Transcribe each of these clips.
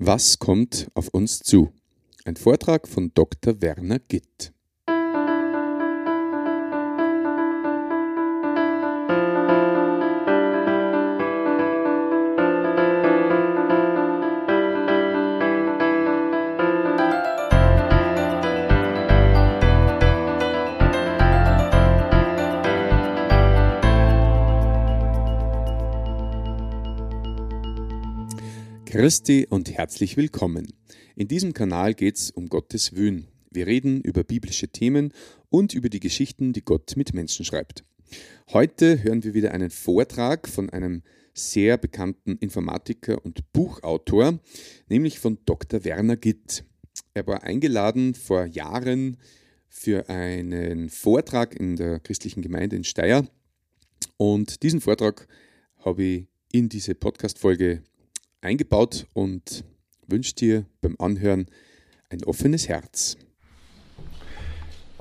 Was kommt auf uns zu? Ein Vortrag von Dr. Werner Gitt. Christi und herzlich willkommen. In diesem Kanal geht es um Gottes Wün. Wir reden über biblische Themen und über die Geschichten, die Gott mit Menschen schreibt. Heute hören wir wieder einen Vortrag von einem sehr bekannten Informatiker und Buchautor, nämlich von Dr. Werner Gitt. Er war eingeladen vor Jahren für einen Vortrag in der christlichen Gemeinde in Steyr und diesen Vortrag habe ich in diese Podcast-Folge eingebaut und wünsche dir beim Anhören ein offenes Herz.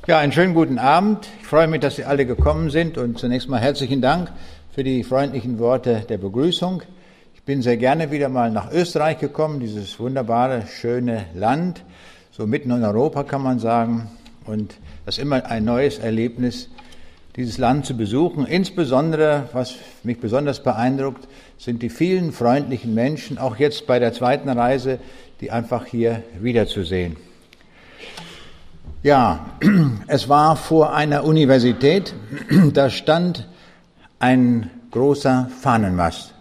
Ja, einen schönen guten Abend. Ich freue mich, dass Sie alle gekommen sind und zunächst mal herzlichen Dank für die freundlichen Worte der Begrüßung. Ich bin sehr gerne wieder mal nach Österreich gekommen, dieses wunderbare, schöne Land, so mitten in Europa kann man sagen. Und das ist immer ein neues Erlebnis, dieses Land zu besuchen. Insbesondere, was mich besonders beeindruckt, sind die vielen freundlichen Menschen, auch jetzt bei der zweiten Reise, die einfach hier wiederzusehen. Ja, es war vor einer Universität, da stand ein großer Fahnenmast.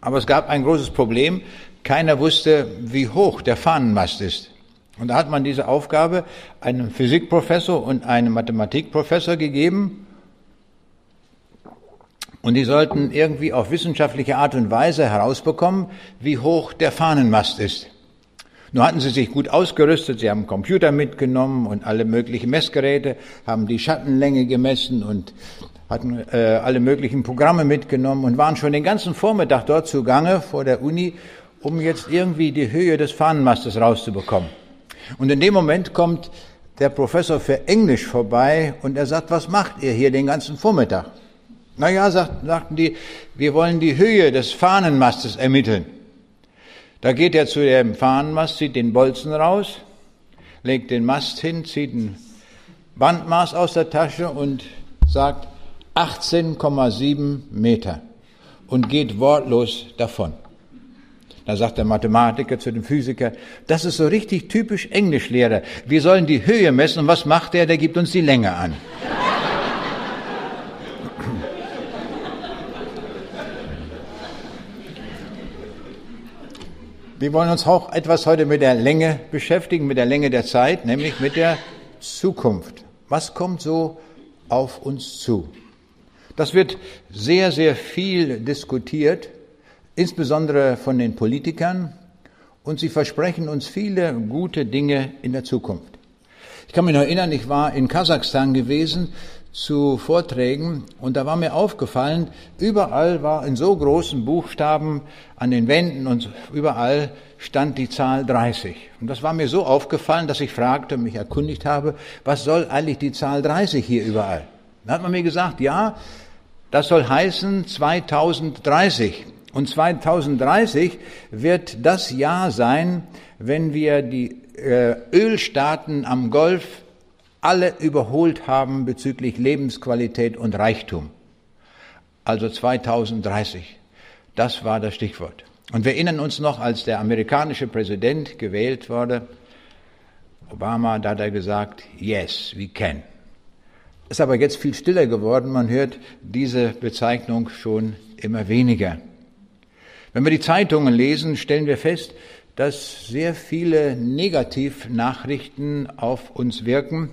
Aber es gab ein großes Problem. Keiner wusste, wie hoch der Fahnenmast ist. Und da hat man diese Aufgabe einem Physikprofessor und einem Mathematikprofessor gegeben. Und die sollten irgendwie auf wissenschaftliche Art und Weise herausbekommen, wie hoch der Fahnenmast ist. Nur hatten sie sich gut ausgerüstet, sie haben Computer mitgenommen und alle möglichen Messgeräte, haben die Schattenlänge gemessen und hatten äh, alle möglichen Programme mitgenommen und waren schon den ganzen Vormittag dort zugange vor der Uni, um jetzt irgendwie die Höhe des Fahnenmastes rauszubekommen. Und in dem Moment kommt der Professor für Englisch vorbei und er sagt, was macht ihr hier den ganzen Vormittag? Naja, sagt, sagten die, wir wollen die Höhe des Fahnenmastes ermitteln. Da geht er zu dem Fahnenmast, zieht den Bolzen raus, legt den Mast hin, zieht ein Bandmaß aus der Tasche und sagt 18,7 Meter und geht wortlos davon. Da sagt der Mathematiker zu dem Physiker, das ist so richtig typisch Englischlehrer. Wir sollen die Höhe messen und was macht der? Der gibt uns die Länge an. Wir wollen uns auch etwas heute mit der Länge beschäftigen, mit der Länge der Zeit, nämlich mit der Zukunft. Was kommt so auf uns zu? Das wird sehr, sehr viel diskutiert, insbesondere von den Politikern, und sie versprechen uns viele gute Dinge in der Zukunft. Ich kann mich noch erinnern, ich war in Kasachstan gewesen zu Vorträgen und da war mir aufgefallen, überall war in so großen Buchstaben an den Wänden und überall stand die Zahl 30. Und das war mir so aufgefallen, dass ich fragte, mich erkundigt habe, was soll eigentlich die Zahl 30 hier überall? Da hat man mir gesagt, ja, das soll heißen 2030. Und 2030 wird das Jahr sein, wenn wir die äh, Ölstaaten am Golf alle überholt haben bezüglich Lebensqualität und Reichtum. Also 2030. Das war das Stichwort. Und wir erinnern uns noch, als der amerikanische Präsident gewählt wurde, Obama, da hat er gesagt, yes, we can. Ist aber jetzt viel stiller geworden. Man hört diese Bezeichnung schon immer weniger. Wenn wir die Zeitungen lesen, stellen wir fest, dass sehr viele Negativnachrichten auf uns wirken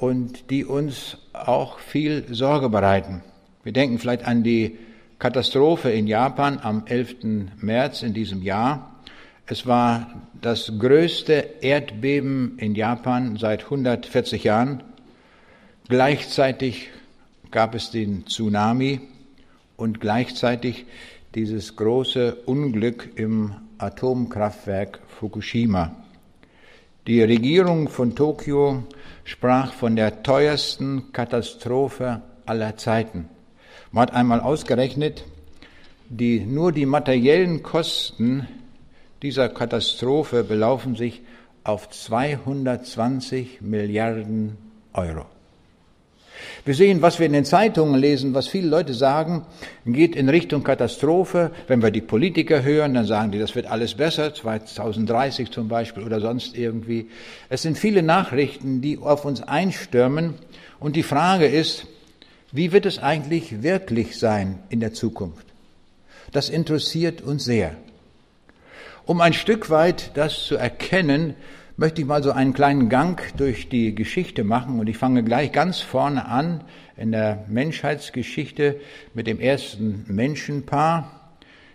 und die uns auch viel Sorge bereiten. Wir denken vielleicht an die Katastrophe in Japan am 11. März in diesem Jahr. Es war das größte Erdbeben in Japan seit 140 Jahren. Gleichzeitig gab es den Tsunami und gleichzeitig dieses große Unglück im Atomkraftwerk Fukushima. Die Regierung von Tokio sprach von der teuersten Katastrophe aller Zeiten. Man hat einmal ausgerechnet, die, nur die materiellen Kosten dieser Katastrophe belaufen sich auf 220 Milliarden Euro. Wir sehen, was wir in den Zeitungen lesen, was viele Leute sagen, geht in Richtung Katastrophe. Wenn wir die Politiker hören, dann sagen die, das wird alles besser, 2030 zum Beispiel oder sonst irgendwie. Es sind viele Nachrichten, die auf uns einstürmen. Und die Frage ist, wie wird es eigentlich wirklich sein in der Zukunft? Das interessiert uns sehr. Um ein Stück weit das zu erkennen, möchte ich mal so einen kleinen Gang durch die Geschichte machen. Und ich fange gleich ganz vorne an in der Menschheitsgeschichte mit dem ersten Menschenpaar,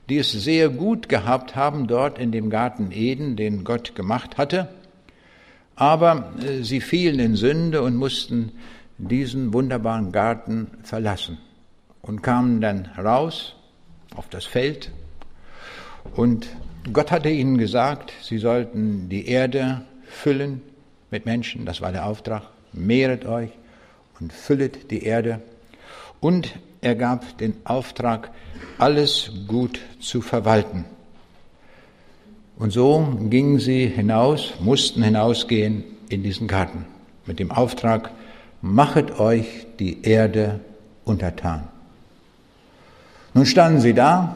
die es sehr gut gehabt haben dort in dem Garten Eden, den Gott gemacht hatte, aber äh, sie fielen in Sünde und mussten diesen wunderbaren Garten verlassen und kamen dann raus auf das Feld. Und Gott hatte ihnen gesagt, sie sollten die Erde füllen mit Menschen, das war der Auftrag, mehret euch und füllet die Erde. Und er gab den Auftrag, alles gut zu verwalten. Und so gingen sie hinaus, mussten hinausgehen in diesen Garten mit dem Auftrag, machet euch die Erde untertan. Nun standen sie da,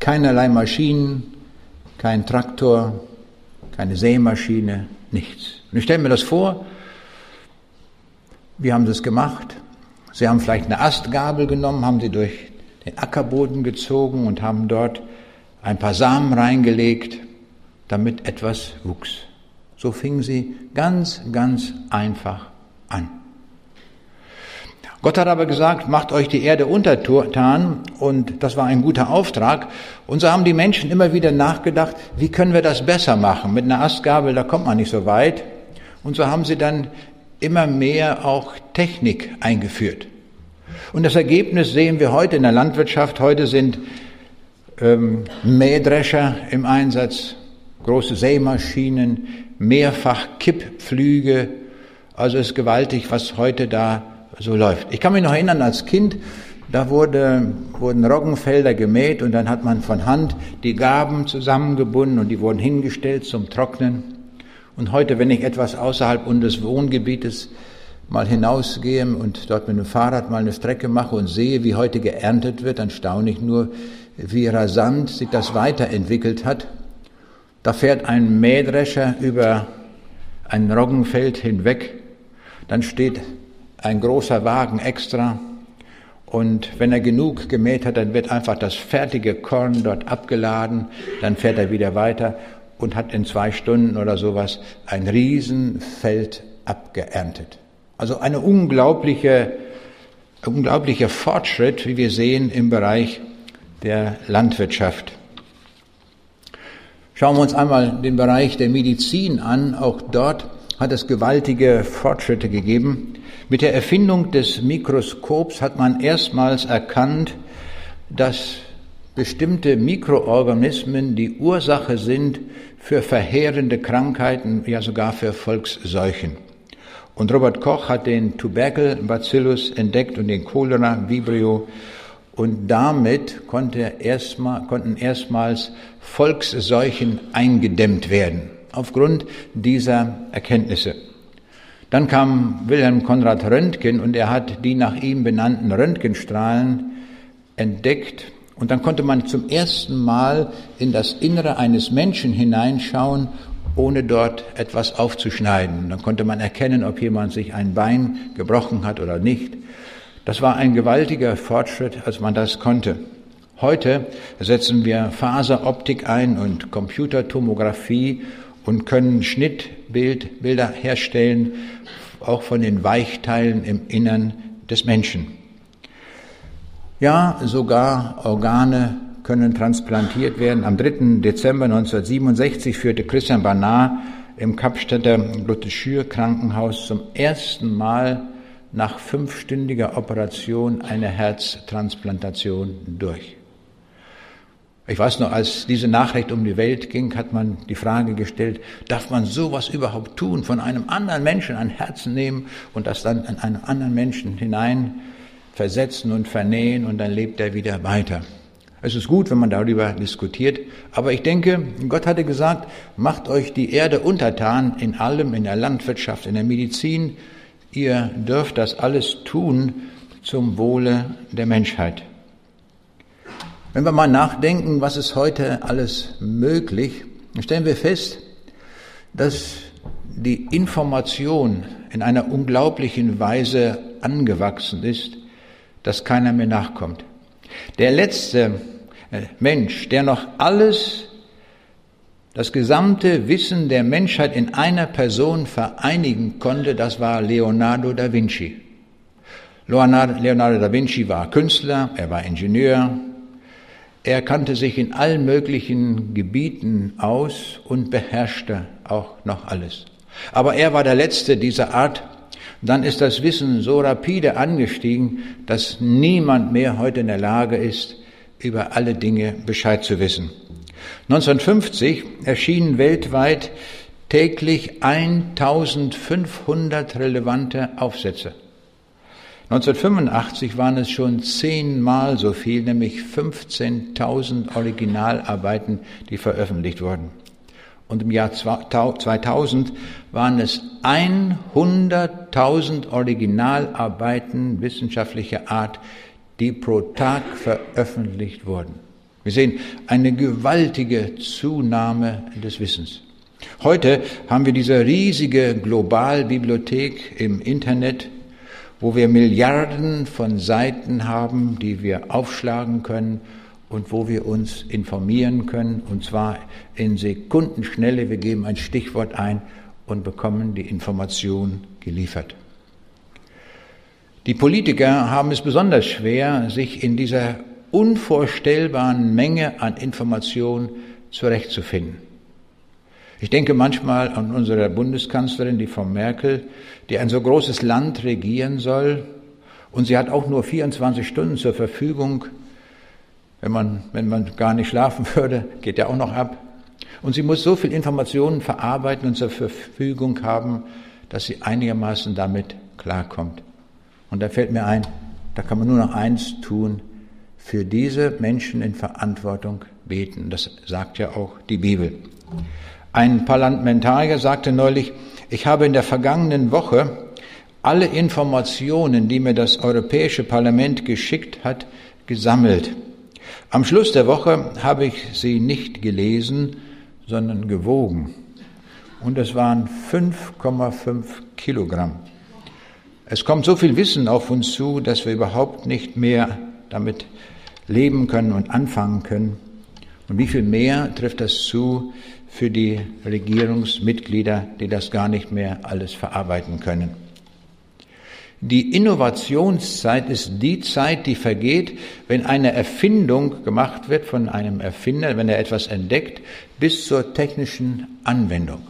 keinerlei Maschinen, kein Traktor, keine Sämaschine, nichts. Und ich stelle mir das vor, wie haben sie es gemacht? Sie haben vielleicht eine Astgabel genommen, haben sie durch den Ackerboden gezogen und haben dort ein paar Samen reingelegt, damit etwas wuchs. So fingen sie ganz, ganz einfach an. Gott hat aber gesagt, macht euch die Erde untertan und das war ein guter Auftrag. Und so haben die Menschen immer wieder nachgedacht, wie können wir das besser machen? Mit einer Astgabel, da kommt man nicht so weit. Und so haben sie dann immer mehr auch Technik eingeführt. Und das Ergebnis sehen wir heute in der Landwirtschaft. Heute sind ähm, Mähdrescher im Einsatz, große Sämaschinen, mehrfach Kipppflüge. Also ist gewaltig, was heute da so läuft. Ich kann mich noch erinnern, als Kind, da wurde, wurden Roggenfelder gemäht und dann hat man von Hand die Gaben zusammengebunden und die wurden hingestellt zum Trocknen. Und heute, wenn ich etwas außerhalb unseres Wohngebietes mal hinausgehe und dort mit dem Fahrrad mal eine Strecke mache und sehe, wie heute geerntet wird, dann staune ich nur, wie rasant sich das weiterentwickelt hat. Da fährt ein Mähdrescher über ein Roggenfeld hinweg, dann steht ein großer Wagen extra. Und wenn er genug gemäht hat, dann wird einfach das fertige Korn dort abgeladen, dann fährt er wieder weiter und hat in zwei Stunden oder sowas ein Riesenfeld abgeerntet. Also eine unglaubliche, unglaublicher Fortschritt, wie wir sehen im Bereich der Landwirtschaft. Schauen wir uns einmal den Bereich der Medizin an. Auch dort hat es gewaltige Fortschritte gegeben. Mit der Erfindung des Mikroskops hat man erstmals erkannt, dass bestimmte Mikroorganismen die Ursache sind für verheerende Krankheiten, ja sogar für Volksseuchen. Und Robert Koch hat den Tubercle Bacillus entdeckt und den Cholera Vibrio und damit konnte erstmal, konnten erstmals Volksseuchen eingedämmt werden aufgrund dieser Erkenntnisse. Dann kam Wilhelm Konrad Röntgen und er hat die nach ihm benannten Röntgenstrahlen entdeckt. Und dann konnte man zum ersten Mal in das Innere eines Menschen hineinschauen, ohne dort etwas aufzuschneiden. Dann konnte man erkennen, ob jemand sich ein Bein gebrochen hat oder nicht. Das war ein gewaltiger Fortschritt, als man das konnte. Heute setzen wir Faseroptik ein und Computertomographie und können Schnittbilder herstellen, auch von den Weichteilen im Innern des Menschen. Ja, sogar Organe können transplantiert werden. Am 3. Dezember 1967 führte Christian Barnard im Kapstädter Luthe Krankenhaus zum ersten Mal nach fünfstündiger Operation eine Herztransplantation durch. Ich weiß noch, als diese Nachricht um die Welt ging, hat man die Frage gestellt, darf man sowas überhaupt tun, von einem anderen Menschen ein Herzen nehmen und das dann in einen anderen Menschen hinein versetzen und vernähen und dann lebt er wieder weiter. Es ist gut, wenn man darüber diskutiert, aber ich denke, Gott hatte gesagt, macht euch die Erde untertan in allem, in der Landwirtschaft, in der Medizin. Ihr dürft das alles tun zum Wohle der Menschheit. Wenn wir mal nachdenken, was ist heute alles möglich, stellen wir fest, dass die Information in einer unglaublichen Weise angewachsen ist, dass keiner mehr nachkommt. Der letzte äh, Mensch, der noch alles, das gesamte Wissen der Menschheit in einer Person vereinigen konnte, das war Leonardo da Vinci. Leonardo da Vinci war Künstler, er war Ingenieur, er kannte sich in allen möglichen Gebieten aus und beherrschte auch noch alles. Aber er war der Letzte dieser Art. Dann ist das Wissen so rapide angestiegen, dass niemand mehr heute in der Lage ist, über alle Dinge Bescheid zu wissen. 1950 erschienen weltweit täglich 1500 relevante Aufsätze. 1985 waren es schon zehnmal so viel, nämlich 15.000 Originalarbeiten, die veröffentlicht wurden. Und im Jahr 2000 waren es 100.000 Originalarbeiten wissenschaftlicher Art, die pro Tag veröffentlicht wurden. Wir sehen eine gewaltige Zunahme des Wissens. Heute haben wir diese riesige Globalbibliothek im Internet, wo wir Milliarden von Seiten haben, die wir aufschlagen können und wo wir uns informieren können, und zwar in Sekundenschnelle. Wir geben ein Stichwort ein und bekommen die Information geliefert. Die Politiker haben es besonders schwer, sich in dieser unvorstellbaren Menge an Informationen zurechtzufinden. Ich denke manchmal an unsere Bundeskanzlerin, die Frau Merkel, die ein so großes Land regieren soll. Und sie hat auch nur 24 Stunden zur Verfügung. Wenn man, wenn man gar nicht schlafen würde, geht ja auch noch ab. Und sie muss so viel Informationen verarbeiten und zur Verfügung haben, dass sie einigermaßen damit klarkommt. Und da fällt mir ein, da kann man nur noch eins tun, für diese Menschen in Verantwortung beten. Das sagt ja auch die Bibel. Ein Parlamentarier sagte neulich, ich habe in der vergangenen Woche alle Informationen, die mir das Europäische Parlament geschickt hat, gesammelt. Am Schluss der Woche habe ich sie nicht gelesen, sondern gewogen. Und es waren 5,5 Kilogramm. Es kommt so viel Wissen auf uns zu, dass wir überhaupt nicht mehr damit leben können und anfangen können. Und wie viel mehr trifft das zu für die Regierungsmitglieder, die das gar nicht mehr alles verarbeiten können. Die Innovationszeit ist die Zeit, die vergeht, wenn eine Erfindung gemacht wird von einem Erfinder, wenn er etwas entdeckt, bis zur technischen Anwendung.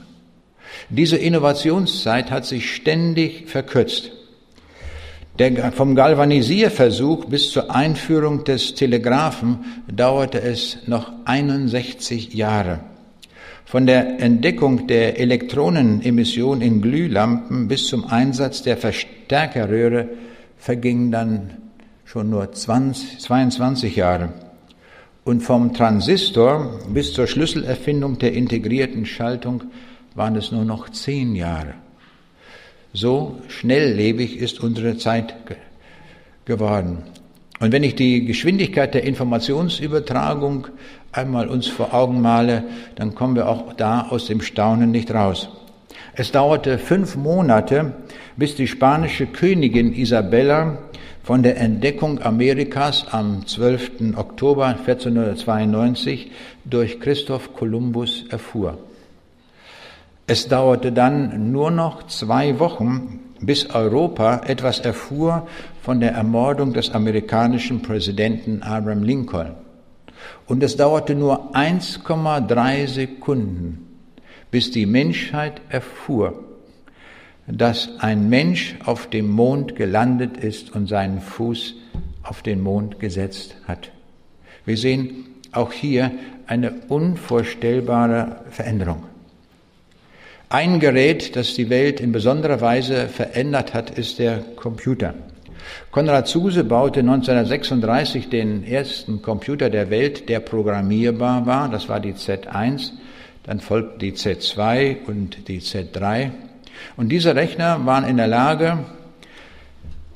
Diese Innovationszeit hat sich ständig verkürzt. Der, vom Galvanisierversuch bis zur Einführung des Telegraphen dauerte es noch 61 Jahre. Von der Entdeckung der Elektronenemission in Glühlampen bis zum Einsatz der Verstärkerröhre vergingen dann schon nur 20, 22 Jahre. Und vom Transistor bis zur Schlüsselerfindung der integrierten Schaltung waren es nur noch zehn Jahre. So schnelllebig ist unsere Zeit geworden. Und wenn ich die Geschwindigkeit der Informationsübertragung einmal uns vor Augen male, dann kommen wir auch da aus dem Staunen nicht raus. Es dauerte fünf Monate, bis die spanische Königin Isabella von der Entdeckung Amerikas am 12. Oktober 1492 durch Christoph Kolumbus erfuhr. Es dauerte dann nur noch zwei Wochen, bis Europa etwas erfuhr von der Ermordung des amerikanischen Präsidenten Abraham Lincoln. Und es dauerte nur 1,3 Sekunden, bis die Menschheit erfuhr, dass ein Mensch auf dem Mond gelandet ist und seinen Fuß auf den Mond gesetzt hat. Wir sehen auch hier eine unvorstellbare Veränderung. Ein Gerät, das die Welt in besonderer Weise verändert hat, ist der Computer. Konrad Zuse baute 1936 den ersten Computer der Welt, der programmierbar war. Das war die Z1. Dann folgten die Z2 und die Z3. Und diese Rechner waren in der Lage,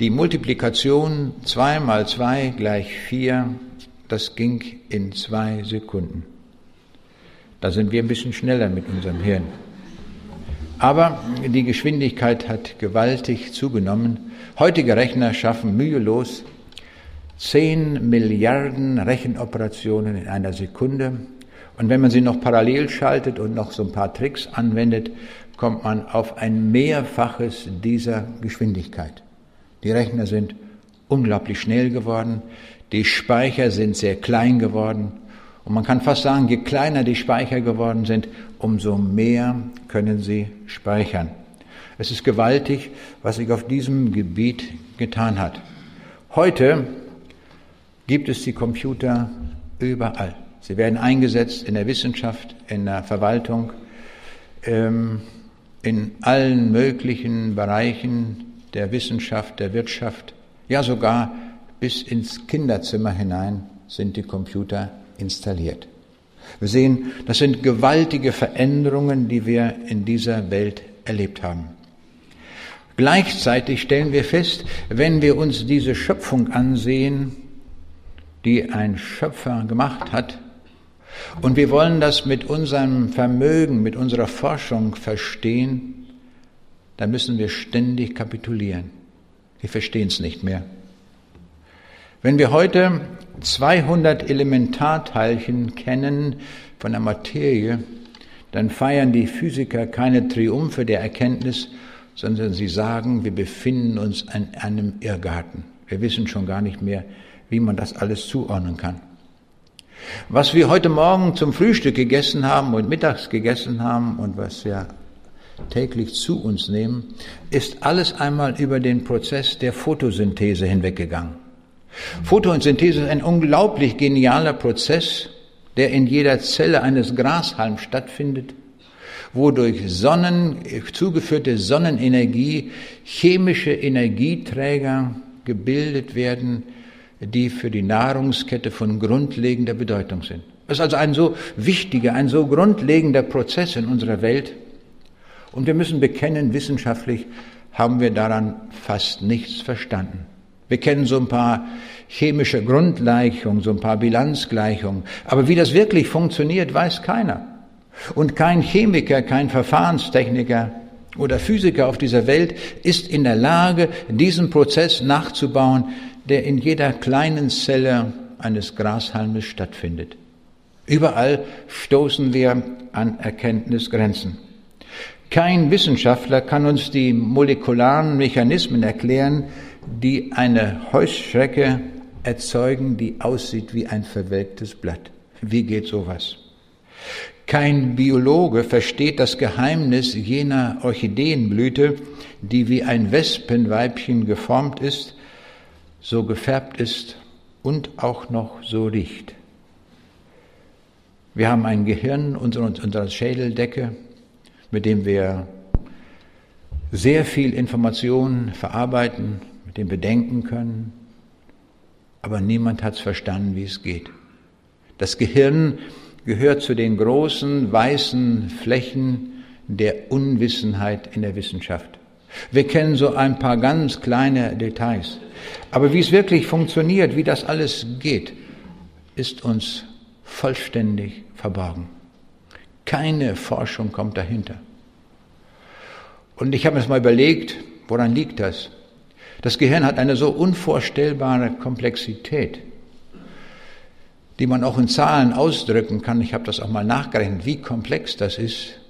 die Multiplikation 2 mal 2 gleich 4, das ging in zwei Sekunden. Da sind wir ein bisschen schneller mit unserem Hirn. Aber die Geschwindigkeit hat gewaltig zugenommen. Heutige Rechner schaffen mühelos 10 Milliarden Rechenoperationen in einer Sekunde. Und wenn man sie noch parallel schaltet und noch so ein paar Tricks anwendet, kommt man auf ein Mehrfaches dieser Geschwindigkeit. Die Rechner sind unglaublich schnell geworden, die Speicher sind sehr klein geworden und man kann fast sagen, je kleiner die Speicher geworden sind, umso mehr können sie speichern. Es ist gewaltig, was sich auf diesem Gebiet getan hat. Heute gibt es die Computer überall. Sie werden eingesetzt in der Wissenschaft, in der Verwaltung, ähm, in allen möglichen Bereichen der Wissenschaft, der Wirtschaft, ja sogar bis ins Kinderzimmer hinein sind die Computer installiert. Wir sehen, das sind gewaltige Veränderungen, die wir in dieser Welt erlebt haben. Gleichzeitig stellen wir fest, wenn wir uns diese Schöpfung ansehen, die ein Schöpfer gemacht hat, und wir wollen das mit unserem Vermögen, mit unserer Forschung verstehen, dann müssen wir ständig kapitulieren. Wir verstehen es nicht mehr. Wenn wir heute 200 Elementarteilchen kennen von der Materie, dann feiern die Physiker keine Triumphe der Erkenntnis, sondern sie sagen, wir befinden uns in einem Irrgarten. Wir wissen schon gar nicht mehr, wie man das alles zuordnen kann. Was wir heute Morgen zum Frühstück gegessen haben und mittags gegessen haben und was wir täglich zu uns nehmen, ist alles einmal über den Prozess der Photosynthese hinweggegangen. Photosynthese ist ein unglaublich genialer Prozess, der in jeder Zelle eines Grashalms stattfindet, wo durch Sonnen, zugeführte Sonnenenergie chemische Energieträger gebildet werden, die für die Nahrungskette von grundlegender Bedeutung sind. Das ist also ein so wichtiger, ein so grundlegender Prozess in unserer Welt. Und wir müssen bekennen, wissenschaftlich haben wir daran fast nichts verstanden. Wir kennen so ein paar chemische Grundgleichungen, so ein paar Bilanzgleichungen. Aber wie das wirklich funktioniert, weiß keiner. Und kein Chemiker, kein Verfahrenstechniker oder Physiker auf dieser Welt ist in der Lage, diesen Prozess nachzubauen, der in jeder kleinen Zelle eines Grashalmes stattfindet. Überall stoßen wir an Erkenntnisgrenzen. Kein Wissenschaftler kann uns die molekularen Mechanismen erklären, die eine Heuschrecke erzeugen, die aussieht wie ein verwelktes Blatt. Wie geht sowas? Kein Biologe versteht das Geheimnis jener Orchideenblüte, die wie ein Wespenweibchen geformt ist, so gefärbt ist und auch noch so riecht. Wir haben ein Gehirn unserer Schädeldecke, mit dem wir sehr viel Information verarbeiten, mit dem wir denken können, aber niemand hat es verstanden, wie es geht. Das Gehirn gehört zu den großen weißen Flächen der Unwissenheit in der Wissenschaft. Wir kennen so ein paar ganz kleine Details. Aber wie es wirklich funktioniert, wie das alles geht, ist uns vollständig verborgen. Keine Forschung kommt dahinter. Und ich habe mir das mal überlegt, woran liegt das? Das Gehirn hat eine so unvorstellbare Komplexität, die man auch in Zahlen ausdrücken kann. Ich habe das auch mal nachgerechnet, wie komplex das ist.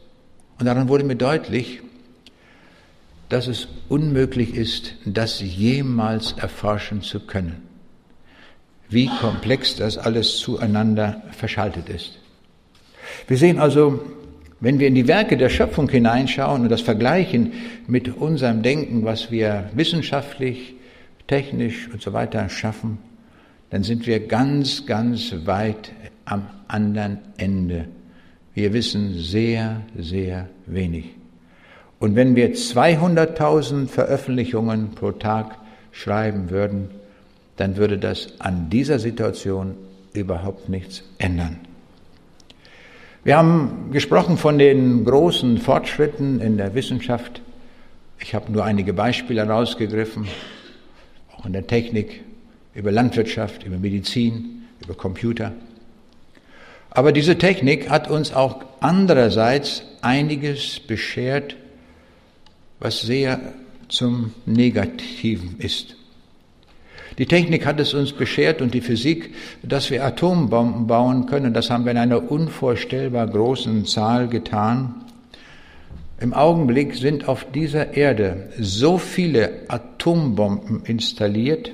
Und daran wurde mir deutlich, dass es unmöglich ist, das jemals erforschen zu können. Wie komplex das alles zueinander verschaltet ist. Wir sehen also, wenn wir in die Werke der Schöpfung hineinschauen und das vergleichen mit unserem Denken, was wir wissenschaftlich, technisch und so weiter schaffen, dann sind wir ganz, ganz weit am anderen Ende. Wir wissen sehr, sehr wenig. Und wenn wir 200.000 Veröffentlichungen pro Tag schreiben würden, dann würde das an dieser Situation überhaupt nichts ändern. Wir haben gesprochen von den großen Fortschritten in der Wissenschaft. Ich habe nur einige Beispiele herausgegriffen, auch in der Technik, über Landwirtschaft, über Medizin, über Computer. Aber diese Technik hat uns auch andererseits einiges beschert, was sehr zum Negativen ist. Die Technik hat es uns beschert und die Physik, dass wir Atombomben bauen können. Das haben wir in einer unvorstellbar großen Zahl getan. Im Augenblick sind auf dieser Erde so viele Atombomben installiert,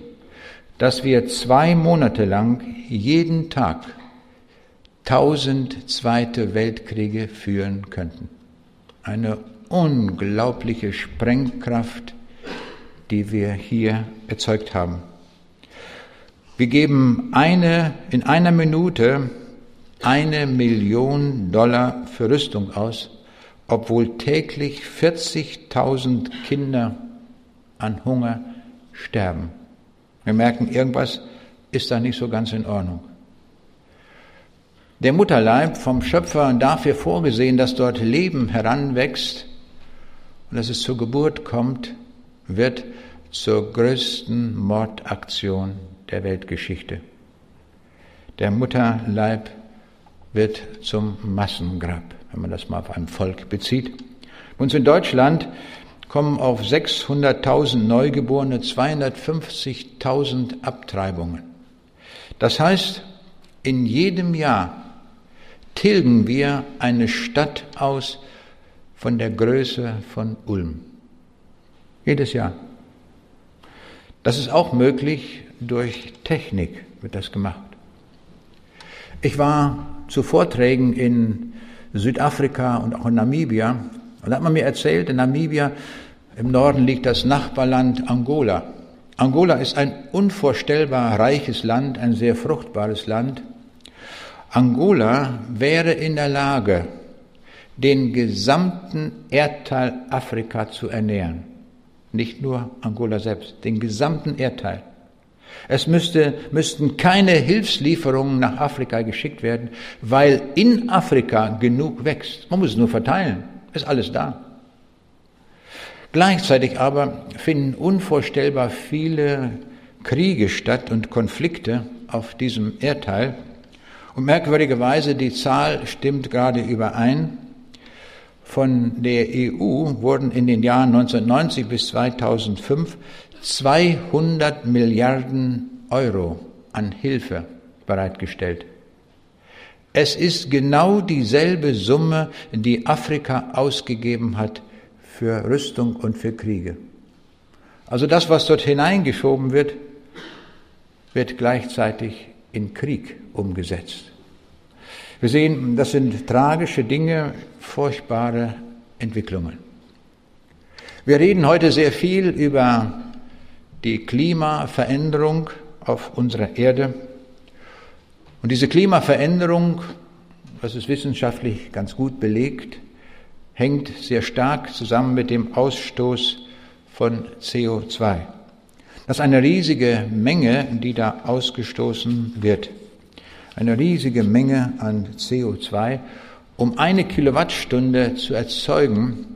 dass wir zwei Monate lang jeden Tag tausend zweite Weltkriege führen könnten. Eine unglaubliche Sprengkraft, die wir hier erzeugt haben. Wir geben eine, in einer Minute eine Million Dollar für Rüstung aus, obwohl täglich 40.000 Kinder an Hunger sterben. Wir merken, irgendwas ist da nicht so ganz in Ordnung. Der Mutterleib vom Schöpfer dafür vorgesehen, dass dort Leben heranwächst und dass es zur Geburt kommt, wird zur größten Mordaktion der Weltgeschichte. Der Mutterleib wird zum Massengrab, wenn man das mal auf ein Volk bezieht. Uns in Deutschland kommen auf 600.000 Neugeborene 250.000 Abtreibungen. Das heißt, in jedem Jahr tilgen wir eine Stadt aus von der Größe von Ulm. Jedes Jahr. Das ist auch möglich durch Technik wird das gemacht. Ich war zu Vorträgen in Südafrika und auch in Namibia und da hat man mir erzählt, in Namibia im Norden liegt das Nachbarland Angola. Angola ist ein unvorstellbar reiches Land, ein sehr fruchtbares Land. Angola wäre in der Lage, den gesamten Erdteil Afrika zu ernähren. Nicht nur Angola selbst, den gesamten Erdteil. Es müsste, müssten keine Hilfslieferungen nach Afrika geschickt werden, weil in Afrika genug wächst. Man muss es nur verteilen. Ist alles da. Gleichzeitig aber finden unvorstellbar viele Kriege statt und Konflikte auf diesem Erdteil. Und merkwürdigerweise, die Zahl stimmt gerade überein. Von der EU wurden in den Jahren 1990 bis 2005 200 Milliarden Euro an Hilfe bereitgestellt. Es ist genau dieselbe Summe, die Afrika ausgegeben hat für Rüstung und für Kriege. Also das, was dort hineingeschoben wird, wird gleichzeitig in Krieg umgesetzt. Wir sehen, das sind tragische Dinge, furchtbare Entwicklungen. Wir reden heute sehr viel über die Klimaveränderung auf unserer Erde. Und diese Klimaveränderung, das ist wissenschaftlich ganz gut belegt, hängt sehr stark zusammen mit dem Ausstoß von CO2. Das ist eine riesige Menge, die da ausgestoßen wird eine riesige Menge an CO2. Um eine Kilowattstunde zu erzeugen,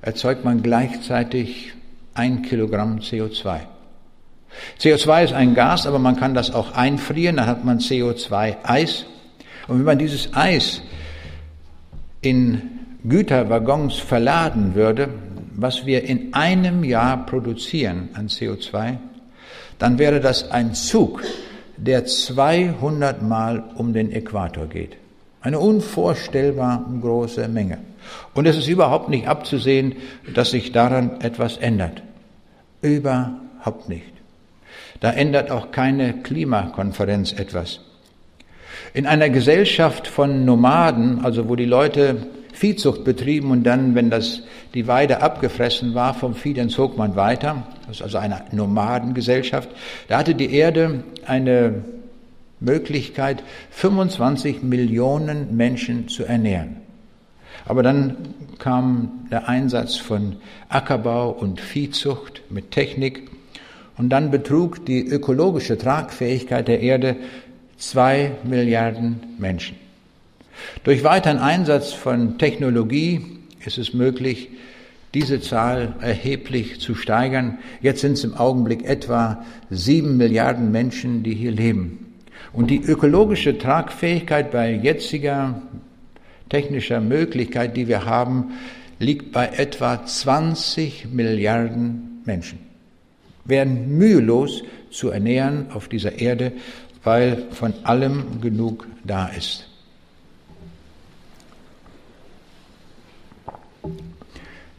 erzeugt man gleichzeitig ein Kilogramm CO2. CO2 ist ein Gas, aber man kann das auch einfrieren, dann hat man CO2-Eis. Und wenn man dieses Eis in Güterwaggons verladen würde, was wir in einem Jahr produzieren an CO2, dann wäre das ein Zug der 200 Mal um den Äquator geht. Eine unvorstellbar große Menge. Und es ist überhaupt nicht abzusehen, dass sich daran etwas ändert. Überhaupt nicht. Da ändert auch keine Klimakonferenz etwas. In einer Gesellschaft von Nomaden, also wo die Leute Viehzucht betrieben und dann, wenn das, die Weide abgefressen war vom Vieh, dann zog man weiter. Das ist also eine Nomadengesellschaft. Da hatte die Erde eine Möglichkeit, 25 Millionen Menschen zu ernähren. Aber dann kam der Einsatz von Ackerbau und Viehzucht mit Technik Und dann betrug die ökologische Tragfähigkeit der Erde zwei Milliarden Menschen. Durch weiteren Einsatz von Technologie ist es möglich, diese Zahl erheblich zu steigern. Jetzt sind es im Augenblick etwa sieben Milliarden Menschen, die hier leben. Und die ökologische Tragfähigkeit bei jetziger technischer Möglichkeit, die wir haben, liegt bei etwa 20 Milliarden Menschen. Werden mühelos zu ernähren auf dieser Erde, weil von allem genug da ist.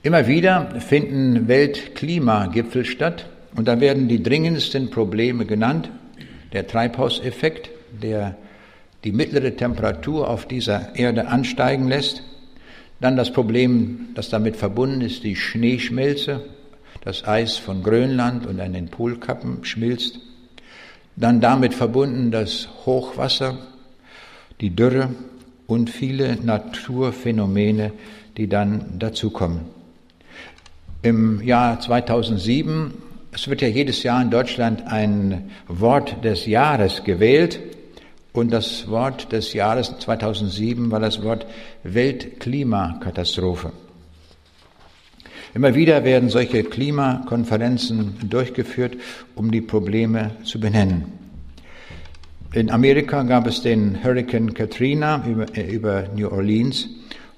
Immer wieder finden Weltklimagipfel statt und da werden die dringendsten Probleme genannt. Der Treibhauseffekt, der die mittlere Temperatur auf dieser Erde ansteigen lässt. Dann das Problem, das damit verbunden ist, die Schneeschmelze, das Eis von Grönland und an den Polkappen schmilzt. Dann damit verbunden das Hochwasser, die Dürre und viele Naturphänomene, die dann dazukommen im Jahr 2007. Es wird ja jedes Jahr in Deutschland ein Wort des Jahres gewählt. Und das Wort des Jahres 2007 war das Wort Weltklimakatastrophe. Immer wieder werden solche Klimakonferenzen durchgeführt, um die Probleme zu benennen. In Amerika gab es den Hurricane Katrina über, über New Orleans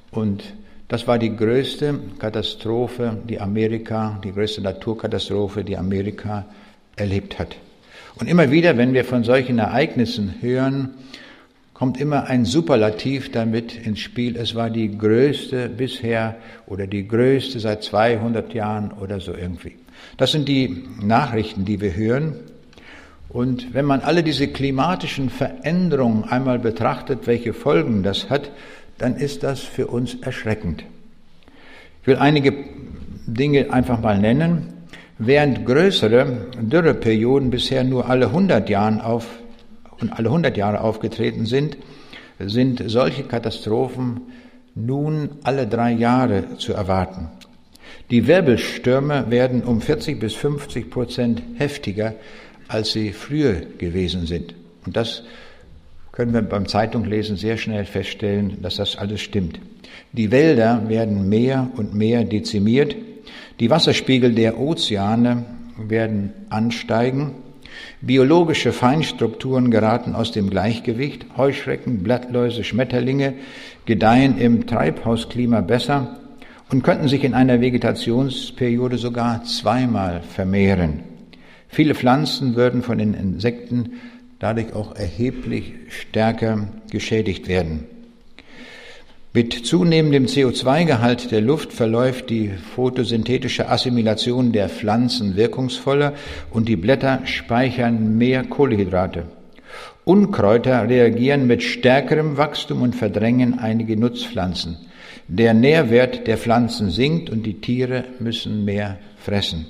und das war die größte Katastrophe, die Amerika, die größte Naturkatastrophe, die Amerika erlebt hat. Und immer wieder, wenn wir von solchen Ereignissen hören, kommt immer ein Superlativ damit ins Spiel. Es war die größte bisher oder die größte seit 200 Jahren oder so irgendwie. Das sind die Nachrichten, die wir hören. Und wenn man alle diese klimatischen Veränderungen einmal betrachtet, welche Folgen das hat, dann ist das für uns erschreckend. Ich will einige Dinge einfach mal nennen. Während größere Dürreperioden bisher nur alle 100 Jahren auf alle 100 Jahre aufgetreten sind, sind solche Katastrophen nun alle drei Jahre zu erwarten. Die Wirbelstürme werden um 40 bis 50 Prozent heftiger, als sie früher gewesen sind. Und das können wir beim Zeitunglesen sehr schnell feststellen, dass das alles stimmt. Die Wälder werden mehr und mehr dezimiert, die Wasserspiegel der Ozeane werden ansteigen, biologische Feinstrukturen geraten aus dem Gleichgewicht, Heuschrecken, Blattläuse, Schmetterlinge gedeihen im Treibhausklima besser und könnten sich in einer Vegetationsperiode sogar zweimal vermehren. Viele Pflanzen würden von den Insekten dadurch auch erheblich stärker geschädigt werden. Mit zunehmendem CO2-Gehalt der Luft verläuft die photosynthetische Assimilation der Pflanzen wirkungsvoller und die Blätter speichern mehr Kohlenhydrate. Unkräuter reagieren mit stärkerem Wachstum und verdrängen einige Nutzpflanzen. Der Nährwert der Pflanzen sinkt und die Tiere müssen mehr fressen.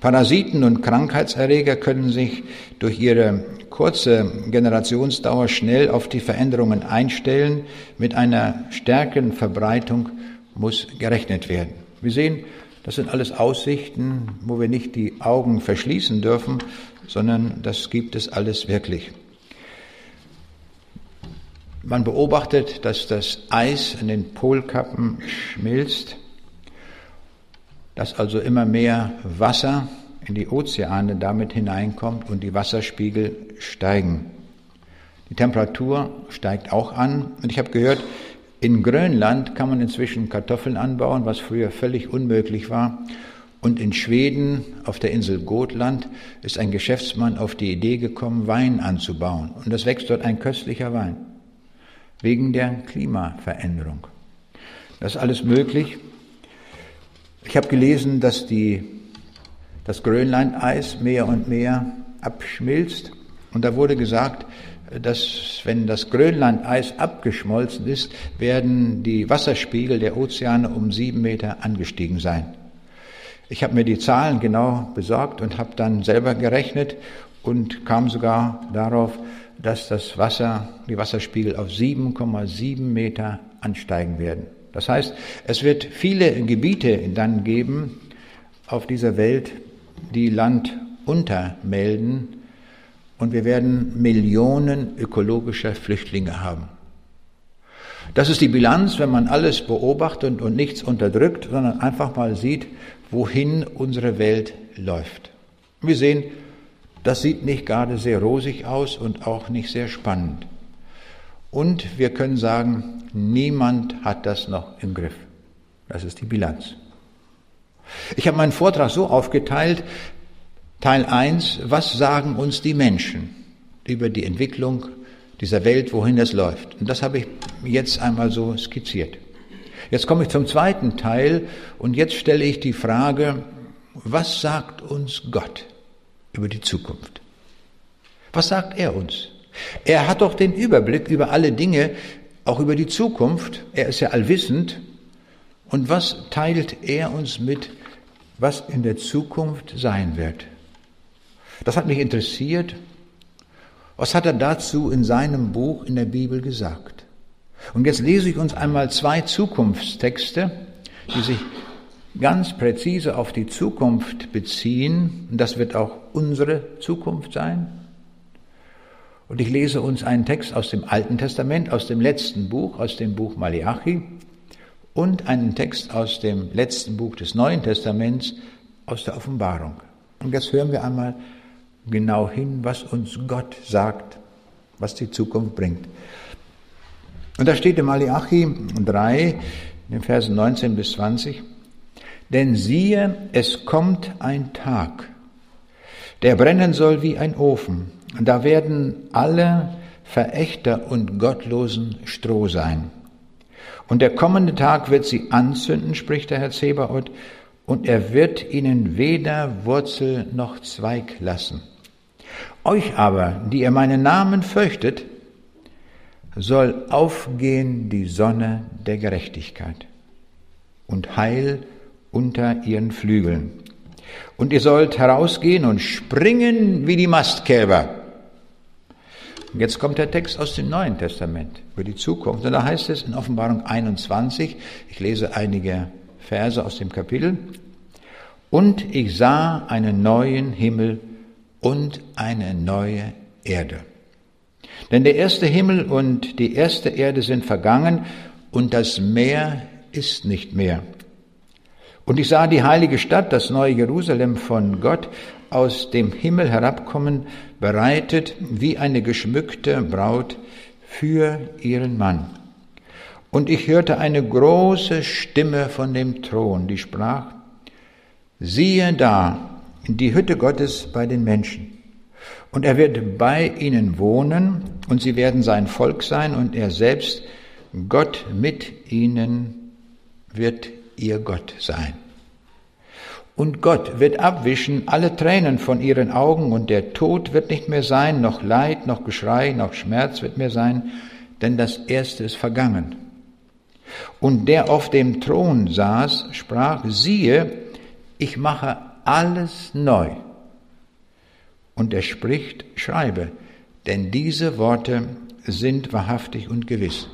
Parasiten und Krankheitserreger können sich durch ihre kurze Generationsdauer schnell auf die Veränderungen einstellen. Mit einer stärkeren Verbreitung muss gerechnet werden. Wir sehen, das sind alles Aussichten, wo wir nicht die Augen verschließen dürfen, sondern das gibt es alles wirklich. Man beobachtet, dass das Eis in den Polkappen schmilzt dass also immer mehr Wasser in die Ozeane damit hineinkommt und die Wasserspiegel steigen. Die Temperatur steigt auch an und ich habe gehört, in Grönland kann man inzwischen Kartoffeln anbauen, was früher völlig unmöglich war. Und in Schweden, auf der Insel Gotland, ist ein Geschäftsmann auf die Idee gekommen, Wein anzubauen. Und das wächst dort ein köstlicher Wein. Wegen der Klimaveränderung. Das ist alles möglich. Ich habe gelesen, dass die, das Grönlandeis mehr und mehr abschmilzt. Und da wurde gesagt, dass wenn das Grönlandeis abgeschmolzen ist, werden die Wasserspiegel der Ozeane um sieben Meter angestiegen sein. Ich habe mir die Zahlen genau besorgt und habe dann selber gerechnet und kam sogar darauf, dass das Wasser, die Wasserspiegel auf 7,7 Meter ansteigen werden. Das heißt, es wird viele Gebiete dann geben auf dieser Welt, die Land untermelden und wir werden Millionen ökologischer Flüchtlinge haben. Das ist die Bilanz, wenn man alles beobachtet und nichts unterdrückt, sondern einfach mal sieht, wohin unsere Welt läuft. Wir sehen, das sieht nicht gerade sehr rosig aus und auch nicht sehr spannend. Und wir können sagen, niemand hat das noch im Griff. Das ist die Bilanz. Ich habe meinen Vortrag so aufgeteilt, Teil 1, was sagen uns die Menschen über die Entwicklung dieser Welt, wohin es läuft. Und das habe ich jetzt einmal so skizziert. Jetzt komme ich zum zweiten Teil und jetzt stelle ich die Frage, was sagt uns Gott über die Zukunft? Was sagt er uns? Er hat doch den Überblick über alle Dinge, auch über die Zukunft. Er ist ja allwissend. Und was teilt er uns mit, was in der Zukunft sein wird? Das hat mich interessiert. Was hat er dazu in seinem Buch in der Bibel gesagt? Und jetzt lese ich uns einmal zwei Zukunftstexte, die sich ganz präzise auf die Zukunft beziehen. Und das wird auch unsere Zukunft sein. Und ich lese uns einen Text aus dem Alten Testament, aus dem letzten Buch, aus dem Buch Malachi und einen Text aus dem letzten Buch des Neuen Testaments, aus der Offenbarung. Und jetzt hören wir einmal genau hin, was uns Gott sagt, was die Zukunft bringt. Und da steht in Malachi 3, in den Versen 19 bis 20, denn siehe, es kommt ein Tag, der brennen soll wie ein Ofen, da werden alle Verächter und Gottlosen Stroh sein. Und der kommende Tag wird sie anzünden, spricht der Herr Zebaoth, und er wird ihnen weder Wurzel noch Zweig lassen. Euch aber, die ihr meinen Namen fürchtet, soll aufgehen die Sonne der Gerechtigkeit und Heil unter ihren Flügeln. Und ihr sollt herausgehen und springen wie die Mastkälber. Und jetzt kommt der Text aus dem Neuen Testament über die Zukunft. Und da heißt es in Offenbarung 21, ich lese einige Verse aus dem Kapitel, und ich sah einen neuen Himmel und eine neue Erde. Denn der erste Himmel und die erste Erde sind vergangen und das Meer ist nicht mehr. Und ich sah die heilige Stadt, das neue Jerusalem von Gott, aus dem Himmel herabkommen, bereitet wie eine geschmückte Braut für ihren Mann. Und ich hörte eine große Stimme von dem Thron, die sprach, siehe da, die Hütte Gottes bei den Menschen. Und er wird bei ihnen wohnen, und sie werden sein Volk sein, und er selbst, Gott mit ihnen, wird ihr Gott sein. Und Gott wird abwischen alle Tränen von ihren Augen, und der Tod wird nicht mehr sein, noch Leid, noch Geschrei, noch Schmerz wird mehr sein, denn das Erste ist vergangen. Und der auf dem Thron saß, sprach, siehe, ich mache alles neu. Und er spricht, schreibe, denn diese Worte sind wahrhaftig und gewiss.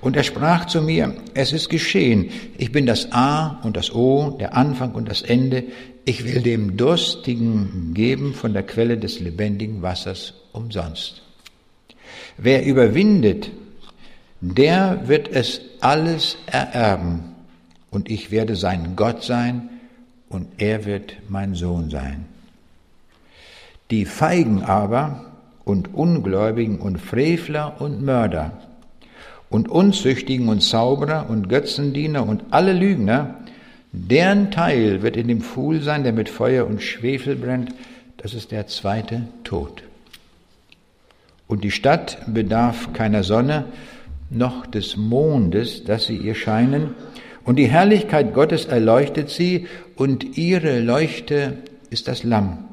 Und er sprach zu mir, es ist geschehen, ich bin das A und das O, der Anfang und das Ende, ich will dem Durstigen geben von der Quelle des lebendigen Wassers umsonst. Wer überwindet, der wird es alles ererben, und ich werde sein Gott sein, und er wird mein Sohn sein. Die Feigen aber und Ungläubigen und Frevler und Mörder, und Unzüchtigen und Zauberer und Götzendiener und alle Lügner, deren Teil wird in dem Pfuhl sein, der mit Feuer und Schwefel brennt, das ist der zweite Tod. Und die Stadt bedarf keiner Sonne, noch des Mondes, dass sie ihr scheinen, und die Herrlichkeit Gottes erleuchtet sie, und ihre Leuchte ist das Lamm.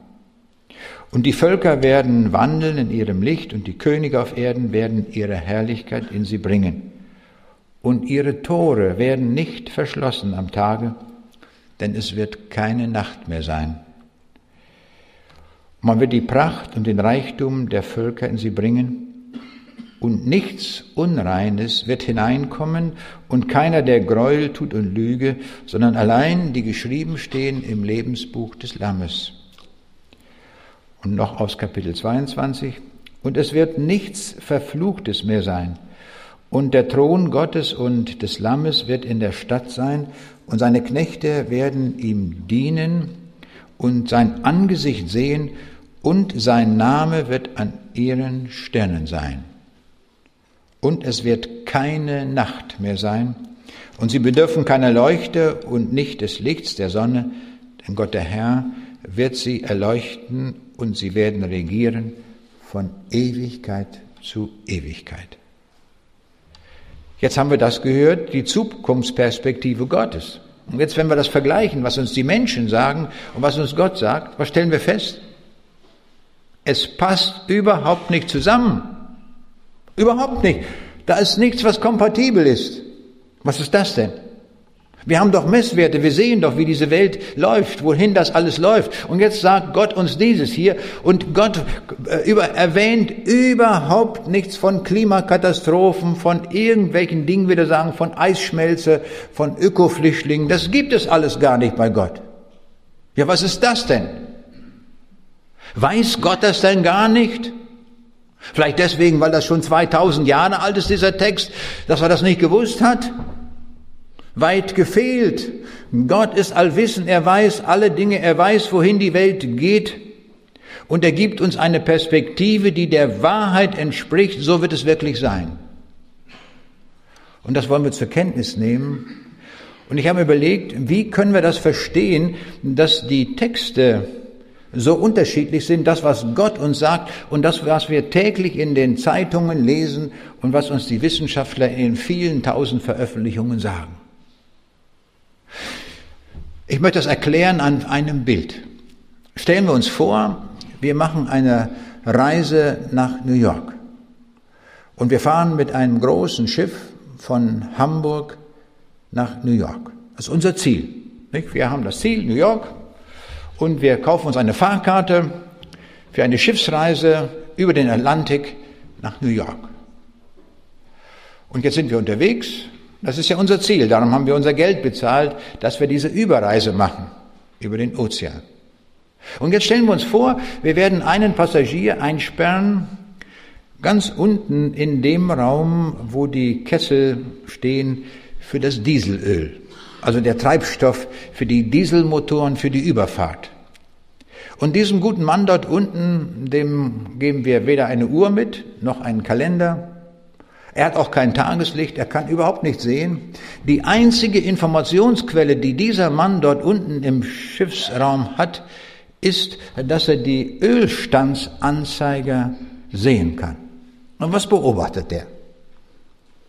Und die Völker werden wandeln in ihrem Licht und die Könige auf Erden werden ihre Herrlichkeit in sie bringen. Und ihre Tore werden nicht verschlossen am Tage, denn es wird keine Nacht mehr sein. Man wird die Pracht und den Reichtum der Völker in sie bringen und nichts Unreines wird hineinkommen und keiner, der Gräuel tut und Lüge, sondern allein die geschrieben stehen im Lebensbuch des Lammes. Und noch aus Kapitel 22. Und es wird nichts Verfluchtes mehr sein. Und der Thron Gottes und des Lammes wird in der Stadt sein, und seine Knechte werden ihm dienen und sein Angesicht sehen, und sein Name wird an ihren Sternen sein. Und es wird keine Nacht mehr sein, und sie bedürfen keiner Leuchte und nicht des Lichts der Sonne, denn Gott der Herr wird sie erleuchten und sie werden regieren von Ewigkeit zu Ewigkeit. Jetzt haben wir das gehört, die Zukunftsperspektive Gottes. Und jetzt, wenn wir das vergleichen, was uns die Menschen sagen und was uns Gott sagt, was stellen wir fest? Es passt überhaupt nicht zusammen. Überhaupt nicht. Da ist nichts, was kompatibel ist. Was ist das denn? Wir haben doch Messwerte, wir sehen doch, wie diese Welt läuft, wohin das alles läuft. Und jetzt sagt Gott uns dieses hier und Gott äh, über, erwähnt überhaupt nichts von Klimakatastrophen, von irgendwelchen Dingen, würde sagen, von Eisschmelze, von Ökoflüchtlingen. Das gibt es alles gar nicht bei Gott. Ja, was ist das denn? Weiß Gott das denn gar nicht? Vielleicht deswegen, weil das schon 2000 Jahre alt ist, dieser Text, dass er das nicht gewusst hat? Weit gefehlt. Gott ist allwissend, er weiß alle Dinge, er weiß, wohin die Welt geht. Und er gibt uns eine Perspektive, die der Wahrheit entspricht, so wird es wirklich sein. Und das wollen wir zur Kenntnis nehmen. Und ich habe überlegt, wie können wir das verstehen, dass die Texte so unterschiedlich sind, das, was Gott uns sagt und das, was wir täglich in den Zeitungen lesen und was uns die Wissenschaftler in vielen tausend Veröffentlichungen sagen. Ich möchte das erklären an einem Bild. Stellen wir uns vor, wir machen eine Reise nach New York und wir fahren mit einem großen Schiff von Hamburg nach New York. Das ist unser Ziel. Wir haben das Ziel New York und wir kaufen uns eine Fahrkarte für eine Schiffsreise über den Atlantik nach New York. Und jetzt sind wir unterwegs. Das ist ja unser Ziel. Darum haben wir unser Geld bezahlt, dass wir diese Überreise machen über den Ozean. Und jetzt stellen wir uns vor, wir werden einen Passagier einsperren, ganz unten in dem Raum, wo die Kessel stehen für das Dieselöl also der Treibstoff für die Dieselmotoren für die Überfahrt. Und diesem guten Mann dort unten, dem geben wir weder eine Uhr mit, noch einen Kalender. Er hat auch kein Tageslicht, er kann überhaupt nicht sehen. Die einzige Informationsquelle, die dieser Mann dort unten im Schiffsraum hat, ist, dass er die Ölstandsanzeiger sehen kann. Und was beobachtet der?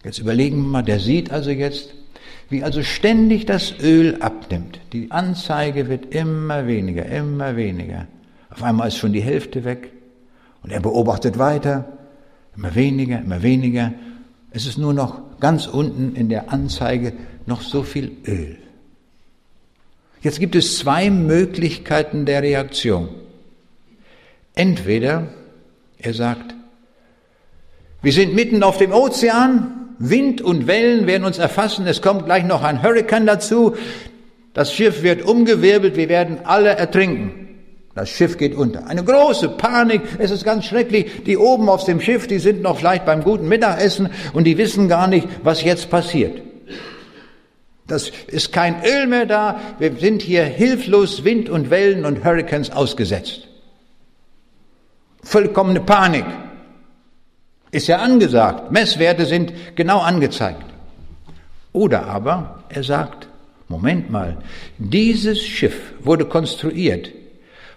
Jetzt überlegen wir mal, der sieht also jetzt, wie also ständig das Öl abnimmt. Die Anzeige wird immer weniger, immer weniger. Auf einmal ist schon die Hälfte weg. Und er beobachtet weiter, immer weniger, immer weniger. Es ist nur noch ganz unten in der Anzeige noch so viel Öl. Jetzt gibt es zwei Möglichkeiten der Reaktion. Entweder er sagt, wir sind mitten auf dem Ozean, Wind und Wellen werden uns erfassen. Es kommt gleich noch ein Hurrikan dazu. Das Schiff wird umgewirbelt. Wir werden alle ertrinken. Das Schiff geht unter. Eine große Panik. Es ist ganz schrecklich. Die oben auf dem Schiff, die sind noch vielleicht beim guten Mittagessen und die wissen gar nicht, was jetzt passiert. Das ist kein Öl mehr da. Wir sind hier hilflos Wind und Wellen und Hurrikans ausgesetzt. Vollkommene Panik. Ist ja angesagt. Messwerte sind genau angezeigt. Oder aber er sagt, Moment mal, dieses Schiff wurde konstruiert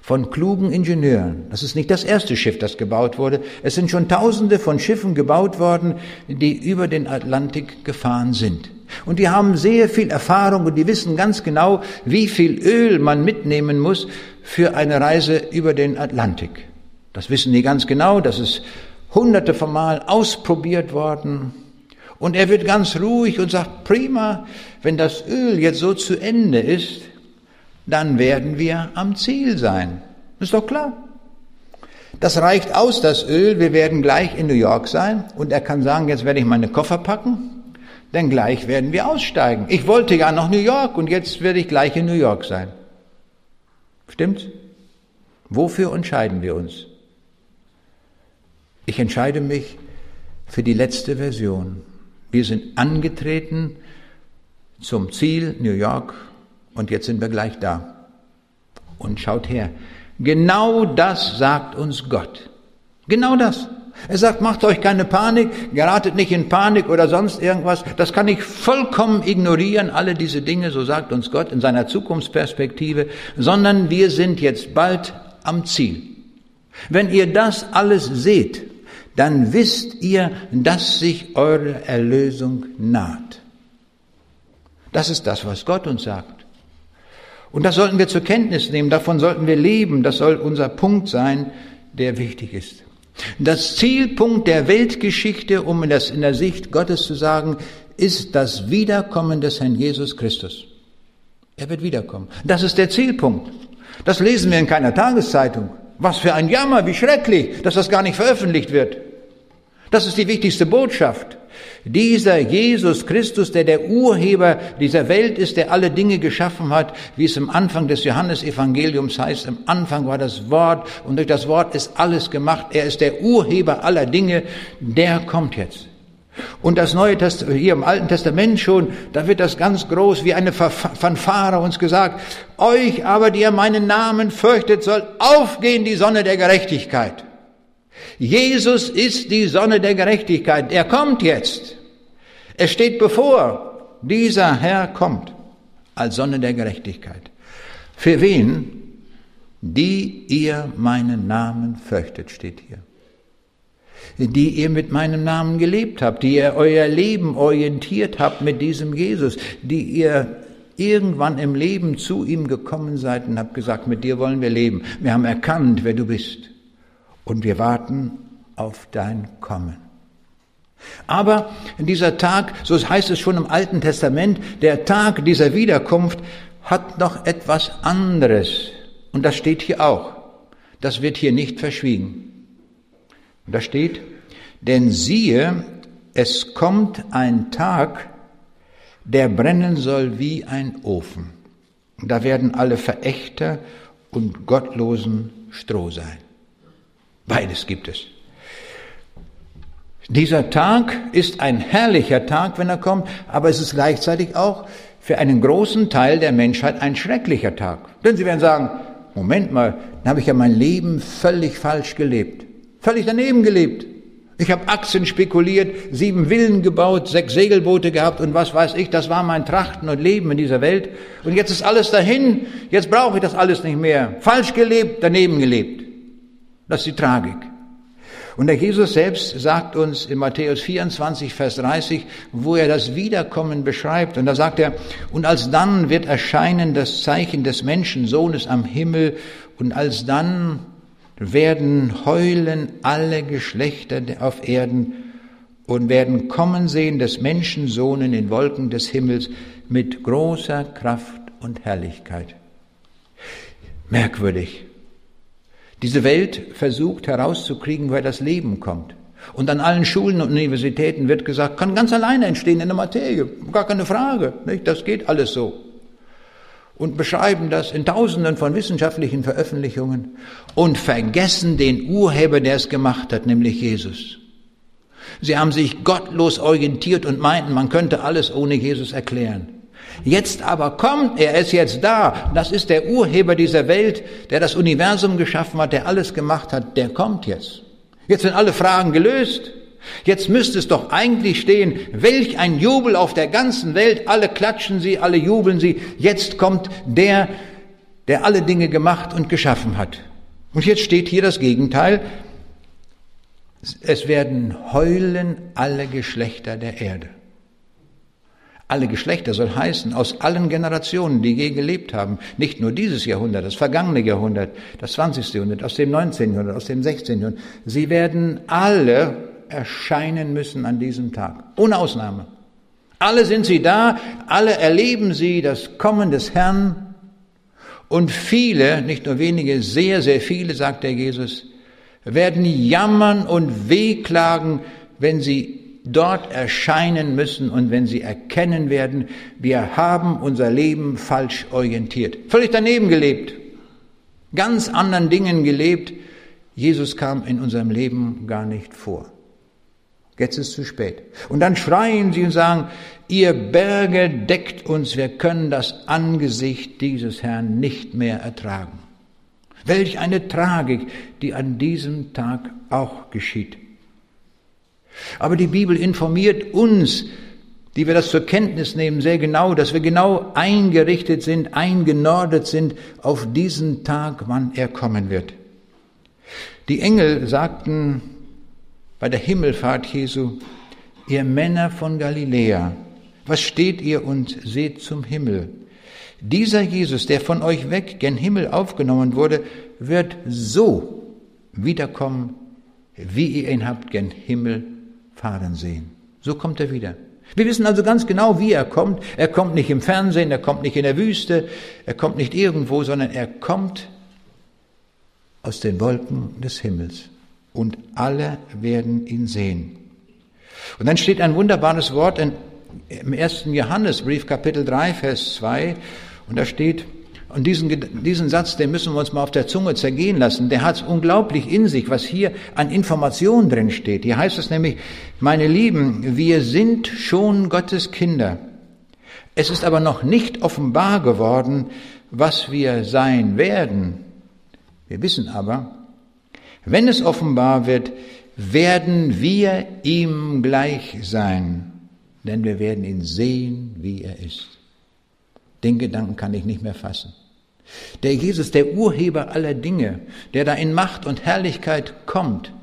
von klugen Ingenieuren. Das ist nicht das erste Schiff, das gebaut wurde. Es sind schon tausende von Schiffen gebaut worden, die über den Atlantik gefahren sind. Und die haben sehr viel Erfahrung und die wissen ganz genau, wie viel Öl man mitnehmen muss für eine Reise über den Atlantik. Das wissen die ganz genau, das ist hunderte von Mal ausprobiert worden. Und er wird ganz ruhig und sagt, prima, wenn das Öl jetzt so zu Ende ist, dann werden wir am Ziel sein. Ist doch klar. Das reicht aus, das Öl. Wir werden gleich in New York sein und er kann sagen, jetzt werde ich meine Koffer packen, denn gleich werden wir aussteigen. Ich wollte ja nach New York und jetzt werde ich gleich in New York sein. Stimmt's? Wofür entscheiden wir uns? Ich entscheide mich für die letzte Version. Wir sind angetreten zum Ziel New York und jetzt sind wir gleich da. Und schaut her, genau das sagt uns Gott. Genau das. Er sagt, macht euch keine Panik, geratet nicht in Panik oder sonst irgendwas. Das kann ich vollkommen ignorieren, alle diese Dinge, so sagt uns Gott in seiner Zukunftsperspektive, sondern wir sind jetzt bald am Ziel. Wenn ihr das alles seht, dann wisst ihr, dass sich eure Erlösung naht. Das ist das, was Gott uns sagt. Und das sollten wir zur Kenntnis nehmen, davon sollten wir leben, das soll unser Punkt sein, der wichtig ist. Das Zielpunkt der Weltgeschichte, um das in der Sicht Gottes zu sagen, ist das Wiederkommen des Herrn Jesus Christus. Er wird wiederkommen. Das ist der Zielpunkt. Das lesen wir in keiner Tageszeitung. Was für ein Jammer, wie schrecklich, dass das gar nicht veröffentlicht wird. Das ist die wichtigste Botschaft. Dieser Jesus Christus, der der Urheber dieser Welt ist, der alle Dinge geschaffen hat, wie es im Anfang des Johannesevangeliums heißt, im Anfang war das Wort und durch das Wort ist alles gemacht. Er ist der Urheber aller Dinge, der kommt jetzt. Und das Neue Testament, hier im Alten Testament schon, da wird das ganz groß wie eine Fanfare uns gesagt. Euch aber, die ihr meinen Namen fürchtet, soll aufgehen die Sonne der Gerechtigkeit. Jesus ist die Sonne der Gerechtigkeit. Er kommt jetzt. Es steht bevor. Dieser Herr kommt als Sonne der Gerechtigkeit. Für wen? Die ihr meinen Namen fürchtet, steht hier die ihr mit meinem Namen gelebt habt, die ihr euer Leben orientiert habt mit diesem Jesus, die ihr irgendwann im Leben zu ihm gekommen seid und habt gesagt, mit dir wollen wir leben. Wir haben erkannt, wer du bist. Und wir warten auf dein Kommen. Aber dieser Tag, so heißt es schon im Alten Testament, der Tag dieser Wiederkunft hat noch etwas anderes. Und das steht hier auch. Das wird hier nicht verschwiegen. Und da steht, denn siehe, es kommt ein Tag, der brennen soll wie ein Ofen. Da werden alle Verächter und Gottlosen Stroh sein. Beides gibt es. Dieser Tag ist ein herrlicher Tag, wenn er kommt, aber es ist gleichzeitig auch für einen großen Teil der Menschheit ein schrecklicher Tag. Denn sie werden sagen, Moment mal, dann habe ich ja mein Leben völlig falsch gelebt. Völlig daneben gelebt. Ich habe Aktien spekuliert, sieben Villen gebaut, sechs Segelboote gehabt und was weiß ich, das war mein Trachten und Leben in dieser Welt. Und jetzt ist alles dahin, jetzt brauche ich das alles nicht mehr. Falsch gelebt, daneben gelebt. Das ist die Tragik. Und der Jesus selbst sagt uns in Matthäus 24, Vers 30, wo er das Wiederkommen beschreibt. Und da sagt er, und alsdann wird erscheinen das Zeichen des Menschensohnes am Himmel und alsdann werden heulen alle Geschlechter auf Erden und werden kommen sehen des Menschensohn in Wolken des Himmels mit großer Kraft und Herrlichkeit. Merkwürdig. Diese Welt versucht herauszukriegen, woher das Leben kommt. Und an allen Schulen und Universitäten wird gesagt, kann ganz alleine entstehen in der Materie. Gar keine Frage. Nicht? Das geht alles so und beschreiben das in tausenden von wissenschaftlichen Veröffentlichungen und vergessen den Urheber, der es gemacht hat, nämlich Jesus. Sie haben sich gottlos orientiert und meinten, man könnte alles ohne Jesus erklären. Jetzt aber kommt er, ist jetzt da. Das ist der Urheber dieser Welt, der das Universum geschaffen hat, der alles gemacht hat, der kommt jetzt. Jetzt sind alle Fragen gelöst. Jetzt müsste es doch eigentlich stehen, welch ein Jubel auf der ganzen Welt, alle klatschen sie, alle jubeln sie, jetzt kommt der, der alle Dinge gemacht und geschaffen hat. Und jetzt steht hier das Gegenteil, es werden heulen alle Geschlechter der Erde. Alle Geschlechter soll heißen, aus allen Generationen, die je gelebt haben, nicht nur dieses Jahrhundert, das vergangene Jahrhundert, das 20. Jahrhundert, aus dem 19. Jahrhundert, aus dem 16. Jahrhundert, sie werden alle erscheinen müssen an diesem Tag. Ohne Ausnahme. Alle sind sie da, alle erleben sie das Kommen des Herrn und viele, nicht nur wenige, sehr, sehr viele, sagt der Jesus, werden jammern und wehklagen, wenn sie dort erscheinen müssen und wenn sie erkennen werden, wir haben unser Leben falsch orientiert, völlig daneben gelebt, ganz anderen Dingen gelebt. Jesus kam in unserem Leben gar nicht vor. Jetzt ist es zu spät. Und dann schreien sie und sagen, ihr Berge deckt uns, wir können das Angesicht dieses Herrn nicht mehr ertragen. Welch eine Tragik, die an diesem Tag auch geschieht. Aber die Bibel informiert uns, die wir das zur Kenntnis nehmen, sehr genau, dass wir genau eingerichtet sind, eingenordet sind auf diesen Tag, wann er kommen wird. Die Engel sagten bei der Himmelfahrt Jesu, ihr Männer von Galiläa, was steht ihr und seht gen Himmel? Dieser Jesus, der von euch weg gen Himmel aufgenommen wurde, wird so wiederkommen, wie ihr ihn habt gen Himmel fahren sehen. So kommt er wieder. Wir wissen also ganz genau, wie er kommt. Er kommt nicht im Fernsehen, er kommt nicht in der Wüste, er kommt nicht irgendwo, sondern er kommt aus den Wolken des Himmels. Und alle werden ihn sehen. Und dann steht ein wunderbares Wort in, im ersten Johannesbrief, Kapitel 3, Vers 2. Und da steht, und diesen, diesen Satz, den müssen wir uns mal auf der Zunge zergehen lassen. Der hat unglaublich in sich, was hier an Informationen drin steht. Hier heißt es nämlich, meine Lieben, wir sind schon Gottes Kinder. Es ist aber noch nicht offenbar geworden, was wir sein werden. Wir wissen aber, wenn es offenbar wird, werden wir ihm gleich sein, denn wir werden ihn sehen, wie er ist. Den Gedanken kann ich nicht mehr fassen. Der Jesus, der Urheber aller Dinge, der da in Macht und Herrlichkeit kommt,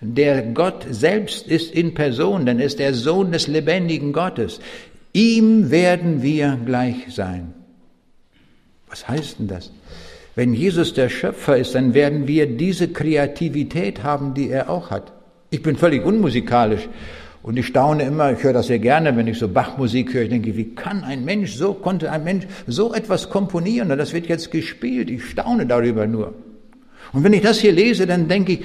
der Gott selbst ist in Person, denn er ist der Sohn des lebendigen Gottes. Ihm werden wir gleich sein. Was heißt denn das? Wenn Jesus der Schöpfer ist, dann werden wir diese Kreativität haben, die er auch hat. Ich bin völlig unmusikalisch und ich staune immer, ich höre das sehr gerne, wenn ich so Bachmusik höre, ich denke, wie kann ein Mensch, so konnte ein Mensch so etwas komponieren und das wird jetzt gespielt, ich staune darüber nur. Und wenn ich das hier lese, dann denke ich,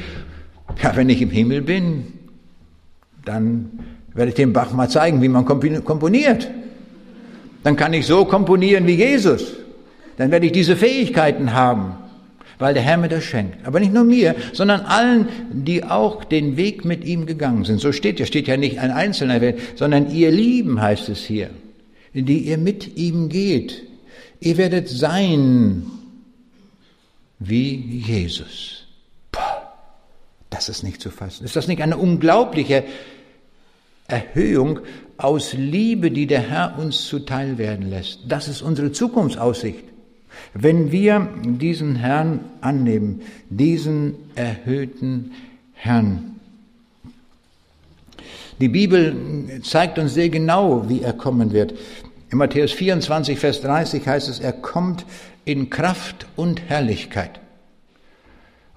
ja, wenn ich im Himmel bin, dann werde ich dem Bach mal zeigen, wie man komponiert. Dann kann ich so komponieren wie Jesus. Dann werde ich diese Fähigkeiten haben weil der Herr mir das schenkt. Aber nicht nur mir, sondern allen, die auch den Weg mit ihm gegangen sind. So steht ja, steht ja nicht ein Einzelner, sondern ihr Lieben heißt es hier, die ihr mit ihm geht. Ihr werdet sein wie Jesus. Boah, das ist nicht zu fassen. Ist das nicht eine unglaubliche Erhöhung aus Liebe, die der Herr uns zuteil werden lässt? Das ist unsere Zukunftsaussicht. Wenn wir diesen Herrn annehmen, diesen erhöhten Herrn, die Bibel zeigt uns sehr genau, wie er kommen wird. In Matthäus 24, Vers 30 heißt es, er kommt in Kraft und Herrlichkeit.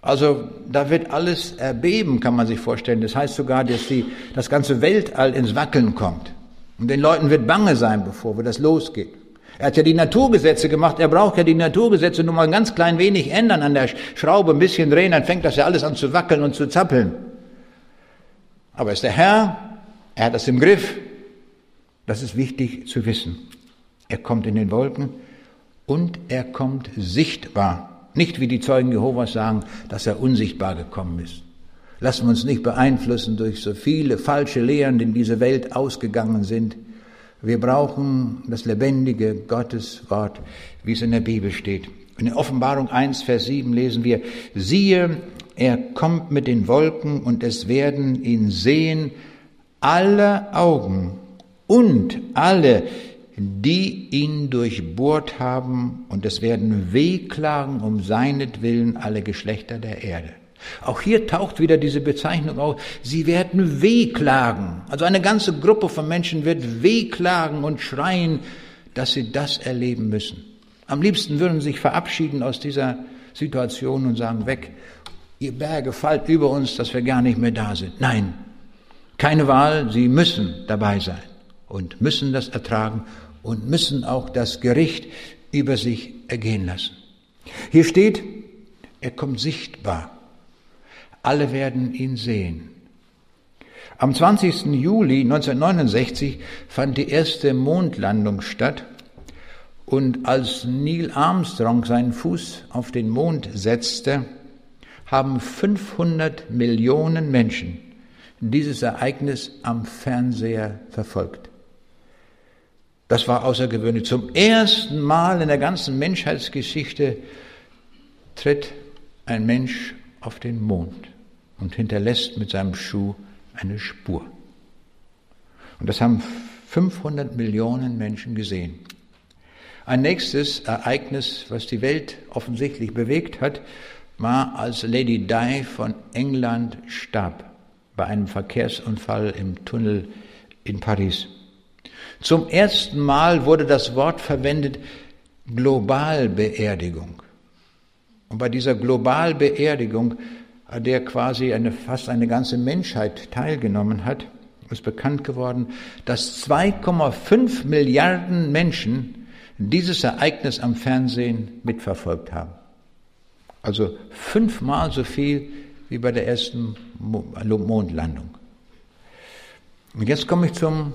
Also da wird alles erbeben, kann man sich vorstellen. Das heißt sogar, dass die, das ganze Weltall ins Wackeln kommt. Und den Leuten wird bange sein, bevor das losgeht. Er hat ja die Naturgesetze gemacht, er braucht ja die Naturgesetze nur mal ein ganz klein wenig ändern an der Schraube, ein bisschen drehen, dann fängt das ja alles an zu wackeln und zu zappeln. Aber ist der Herr, er hat das im Griff. Das ist wichtig zu wissen. Er kommt in den Wolken und er kommt sichtbar. Nicht wie die Zeugen Jehovas sagen, dass er unsichtbar gekommen ist. Lassen wir uns nicht beeinflussen durch so viele falsche Lehren, die in diese Welt ausgegangen sind. Wir brauchen das lebendige Gotteswort, wie es in der Bibel steht. In der Offenbarung 1, Vers 7 lesen wir, siehe, er kommt mit den Wolken und es werden ihn sehen alle Augen und alle, die ihn durchbohrt haben, und es werden wehklagen um seinetwillen alle Geschlechter der Erde. Auch hier taucht wieder diese Bezeichnung auf. Sie werden wehklagen. Also eine ganze Gruppe von Menschen wird wehklagen und schreien, dass sie das erleben müssen. Am liebsten würden sie sich verabschieden aus dieser Situation und sagen, weg, ihr Berge fallt über uns, dass wir gar nicht mehr da sind. Nein, keine Wahl, sie müssen dabei sein und müssen das ertragen und müssen auch das Gericht über sich ergehen lassen. Hier steht, er kommt sichtbar. Alle werden ihn sehen. Am 20. Juli 1969 fand die erste Mondlandung statt und als Neil Armstrong seinen Fuß auf den Mond setzte, haben 500 Millionen Menschen dieses Ereignis am Fernseher verfolgt. Das war außergewöhnlich. Zum ersten Mal in der ganzen Menschheitsgeschichte tritt ein Mensch auf den Mond und hinterlässt mit seinem Schuh eine Spur. Und das haben 500 Millionen Menschen gesehen. Ein nächstes Ereignis, was die Welt offensichtlich bewegt hat, war, als Lady Di von England starb bei einem Verkehrsunfall im Tunnel in Paris. Zum ersten Mal wurde das Wort verwendet Globalbeerdigung. Und bei dieser Globalbeerdigung, an der quasi eine, fast eine ganze Menschheit teilgenommen hat, ist bekannt geworden, dass 2,5 Milliarden Menschen dieses Ereignis am Fernsehen mitverfolgt haben. Also fünfmal so viel wie bei der ersten Mondlandung. Und jetzt komme ich zum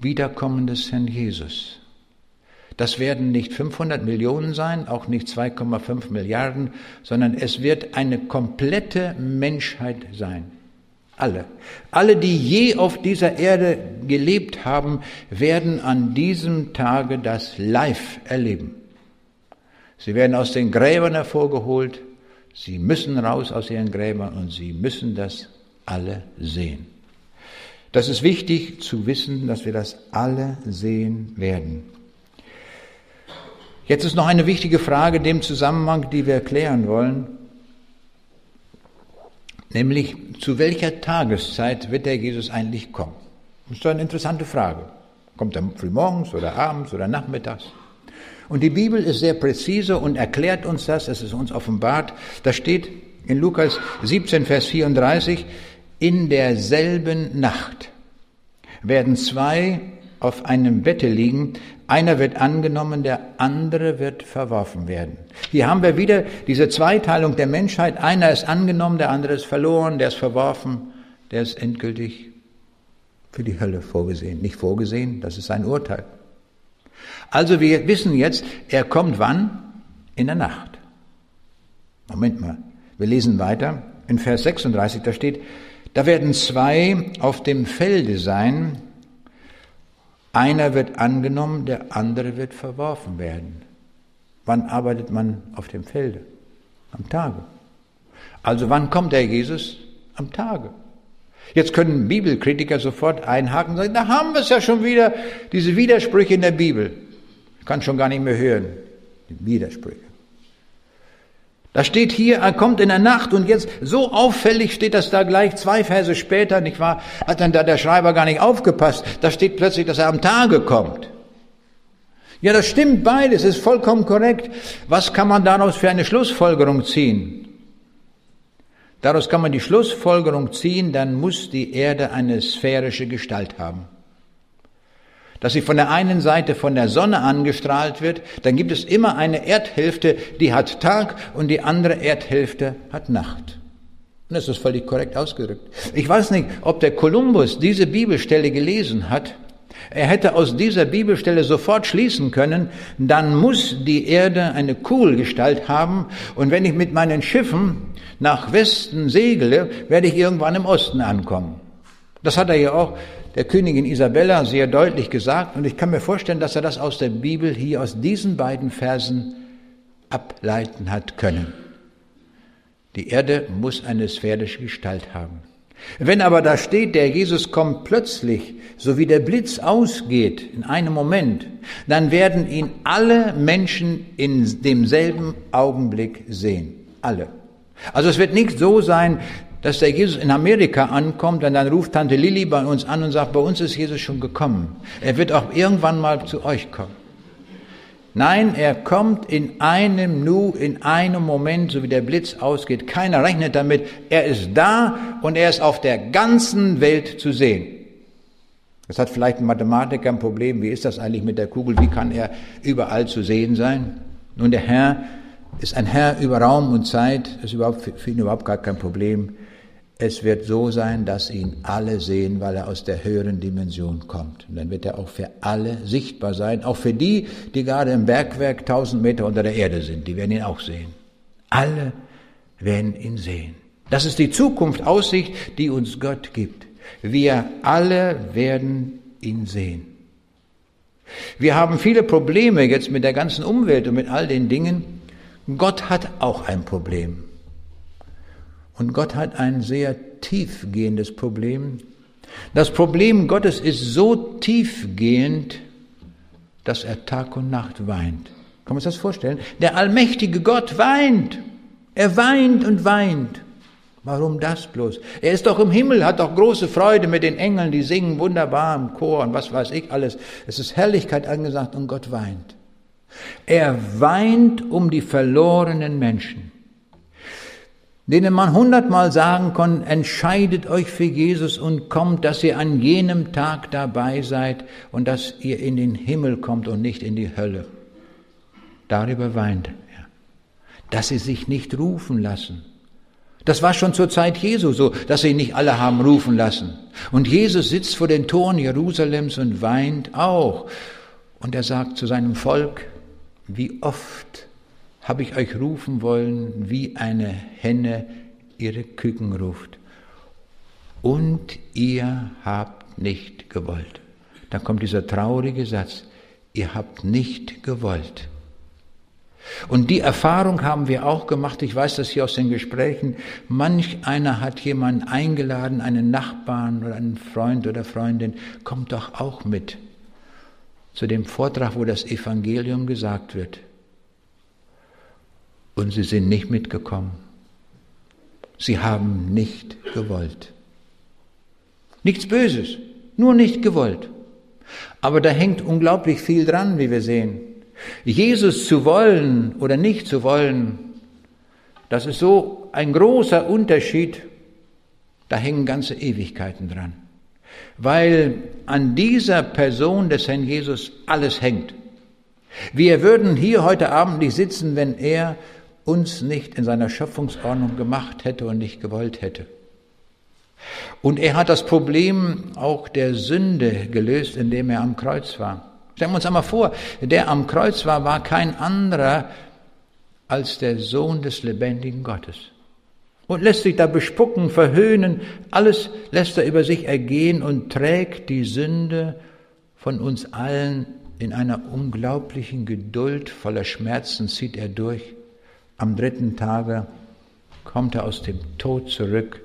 Wiederkommen des Herrn Jesus. Das werden nicht 500 Millionen sein, auch nicht 2,5 Milliarden, sondern es wird eine komplette Menschheit sein. Alle. Alle, die je auf dieser Erde gelebt haben, werden an diesem Tage das live erleben. Sie werden aus den Gräbern hervorgeholt, sie müssen raus aus ihren Gräbern und sie müssen das alle sehen. Das ist wichtig zu wissen, dass wir das alle sehen werden. Jetzt ist noch eine wichtige Frage dem Zusammenhang, die wir erklären wollen. Nämlich, zu welcher Tageszeit wird der Jesus eigentlich kommen? Das ist doch eine interessante Frage. Kommt er frühmorgens oder abends oder nachmittags? Und die Bibel ist sehr präzise und erklärt uns das, es ist uns offenbart. Da steht in Lukas 17, Vers 34, in derselben Nacht werden zwei auf einem Bette liegen, einer wird angenommen, der andere wird verworfen werden. Hier haben wir wieder diese Zweiteilung der Menschheit. Einer ist angenommen, der andere ist verloren, der ist verworfen, der ist endgültig für die Hölle vorgesehen. Nicht vorgesehen, das ist sein Urteil. Also wir wissen jetzt, er kommt wann? In der Nacht. Moment mal, wir lesen weiter. In Vers 36, da steht, da werden zwei auf dem Felde sein, einer wird angenommen, der andere wird verworfen werden. Wann arbeitet man auf dem Felde? Am Tage. Also wann kommt der Jesus? Am Tage. Jetzt können Bibelkritiker sofort einhaken und sagen, da haben wir es ja schon wieder, diese Widersprüche in der Bibel. Ich kann schon gar nicht mehr hören, die Widersprüche. Da steht hier, er kommt in der Nacht und jetzt so auffällig steht das da gleich zwei Verse später, nicht wahr? Hat dann da der Schreiber gar nicht aufgepasst. Da steht plötzlich, dass er am Tage kommt. Ja, das stimmt beides, ist vollkommen korrekt. Was kann man daraus für eine Schlussfolgerung ziehen? Daraus kann man die Schlussfolgerung ziehen, dann muss die Erde eine sphärische Gestalt haben dass sie von der einen Seite von der Sonne angestrahlt wird, dann gibt es immer eine Erdhälfte, die hat Tag und die andere Erdhälfte hat Nacht. Und das ist völlig korrekt ausgedrückt. Ich weiß nicht, ob der Kolumbus diese Bibelstelle gelesen hat. Er hätte aus dieser Bibelstelle sofort schließen können, dann muss die Erde eine Kugelgestalt haben und wenn ich mit meinen Schiffen nach Westen segle, werde ich irgendwann im Osten ankommen. Das hat er ja auch der Königin Isabella sehr deutlich gesagt und ich kann mir vorstellen, dass er das aus der Bibel hier aus diesen beiden Versen ableiten hat können. Die Erde muss eine sphärische Gestalt haben. Wenn aber da steht, der Jesus kommt plötzlich, so wie der Blitz ausgeht in einem Moment, dann werden ihn alle Menschen in demselben Augenblick sehen. Alle. Also es wird nicht so sein, dass der Jesus in Amerika ankommt und dann ruft Tante Lilly bei uns an und sagt, bei uns ist Jesus schon gekommen. Er wird auch irgendwann mal zu euch kommen. Nein, er kommt in einem Nu, in einem Moment, so wie der Blitz ausgeht. Keiner rechnet damit. Er ist da und er ist auf der ganzen Welt zu sehen. Das hat vielleicht ein Mathematiker ein Problem. Wie ist das eigentlich mit der Kugel? Wie kann er überall zu sehen sein? Nun, der Herr ist ein Herr über Raum und Zeit, ist überhaupt für ihn überhaupt gar kein Problem. Es wird so sein, dass ihn alle sehen, weil er aus der höheren Dimension kommt. Und dann wird er auch für alle sichtbar sein, auch für die, die gerade im Bergwerk tausend Meter unter der Erde sind. Die werden ihn auch sehen. Alle werden ihn sehen. Das ist die Zukunft, Aussicht, die uns Gott gibt. Wir alle werden ihn sehen. Wir haben viele Probleme jetzt mit der ganzen Umwelt und mit all den Dingen. Gott hat auch ein Problem. Und Gott hat ein sehr tiefgehendes Problem. Das Problem Gottes ist so tiefgehend, dass er Tag und Nacht weint. Kann man sich das vorstellen? Der allmächtige Gott weint. Er weint und weint. Warum das bloß? Er ist doch im Himmel, hat doch große Freude mit den Engeln, die singen wunderbar im Chor und was weiß ich alles. Es ist Herrlichkeit angesagt und Gott weint. Er weint um die verlorenen Menschen, denen man hundertmal sagen kann, entscheidet euch für Jesus und kommt, dass ihr an jenem Tag dabei seid und dass ihr in den Himmel kommt und nicht in die Hölle. Darüber weint er, dass sie sich nicht rufen lassen das war schon zur Zeit Jesu so, dass sie nicht alle haben rufen lassen. Und Jesus sitzt vor den Toren Jerusalems und weint auch. Und er sagt zu seinem Volk, wie oft habe ich euch rufen wollen, wie eine Henne ihre Küken ruft. Und ihr habt nicht gewollt. Dann kommt dieser traurige Satz, ihr habt nicht gewollt. Und die Erfahrung haben wir auch gemacht, ich weiß das hier aus den Gesprächen, manch einer hat jemanden eingeladen, einen Nachbarn oder einen Freund oder Freundin, kommt doch auch mit zu dem Vortrag, wo das Evangelium gesagt wird. Und sie sind nicht mitgekommen. Sie haben nicht gewollt. Nichts Böses, nur nicht gewollt. Aber da hängt unglaublich viel dran, wie wir sehen. Jesus zu wollen oder nicht zu wollen, das ist so ein großer Unterschied, da hängen ganze Ewigkeiten dran. Weil an dieser Person des Herrn Jesus alles hängt. Wir würden hier heute Abend nicht sitzen, wenn er uns nicht in seiner Schöpfungsordnung gemacht hätte und nicht gewollt hätte. Und er hat das Problem auch der Sünde gelöst, indem er am Kreuz war. Stellen wir uns einmal vor, der am Kreuz war, war kein anderer als der Sohn des lebendigen Gottes. Und lässt sich da bespucken, verhöhnen, alles lässt er über sich ergehen und trägt die Sünde von uns allen in einer unglaublichen Geduld, voller Schmerzen zieht er durch. Am dritten Tage kommt er aus dem Tod zurück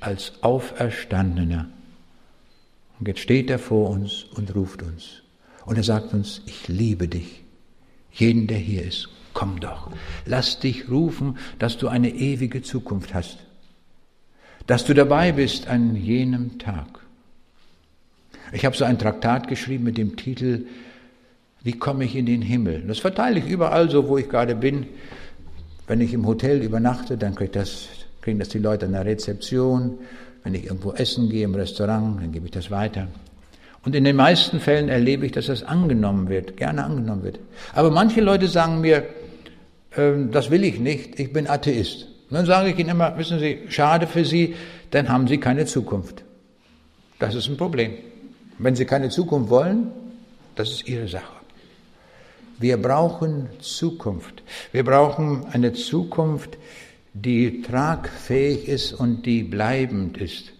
als Auferstandener. Und jetzt steht er vor uns und ruft uns. Und er sagt uns, ich liebe dich. Jeden, der hier ist, komm doch. Lass dich rufen, dass du eine ewige Zukunft hast. Dass du dabei bist an jenem Tag. Ich habe so ein Traktat geschrieben mit dem Titel Wie komme ich in den Himmel? Das verteile ich überall so, wo ich gerade bin. Wenn ich im Hotel übernachte, dann kriegt das, kriegen das die Leute an der Rezeption. Wenn ich irgendwo essen gehe im Restaurant, dann gebe ich das weiter. Und in den meisten Fällen erlebe ich, dass das angenommen wird, gerne angenommen wird. Aber manche Leute sagen mir, äh, das will ich nicht, ich bin Atheist. Und dann sage ich ihnen immer, wissen Sie, schade für Sie, dann haben Sie keine Zukunft. Das ist ein Problem. Wenn Sie keine Zukunft wollen, das ist Ihre Sache. Wir brauchen Zukunft. Wir brauchen eine Zukunft, die tragfähig ist und die bleibend ist.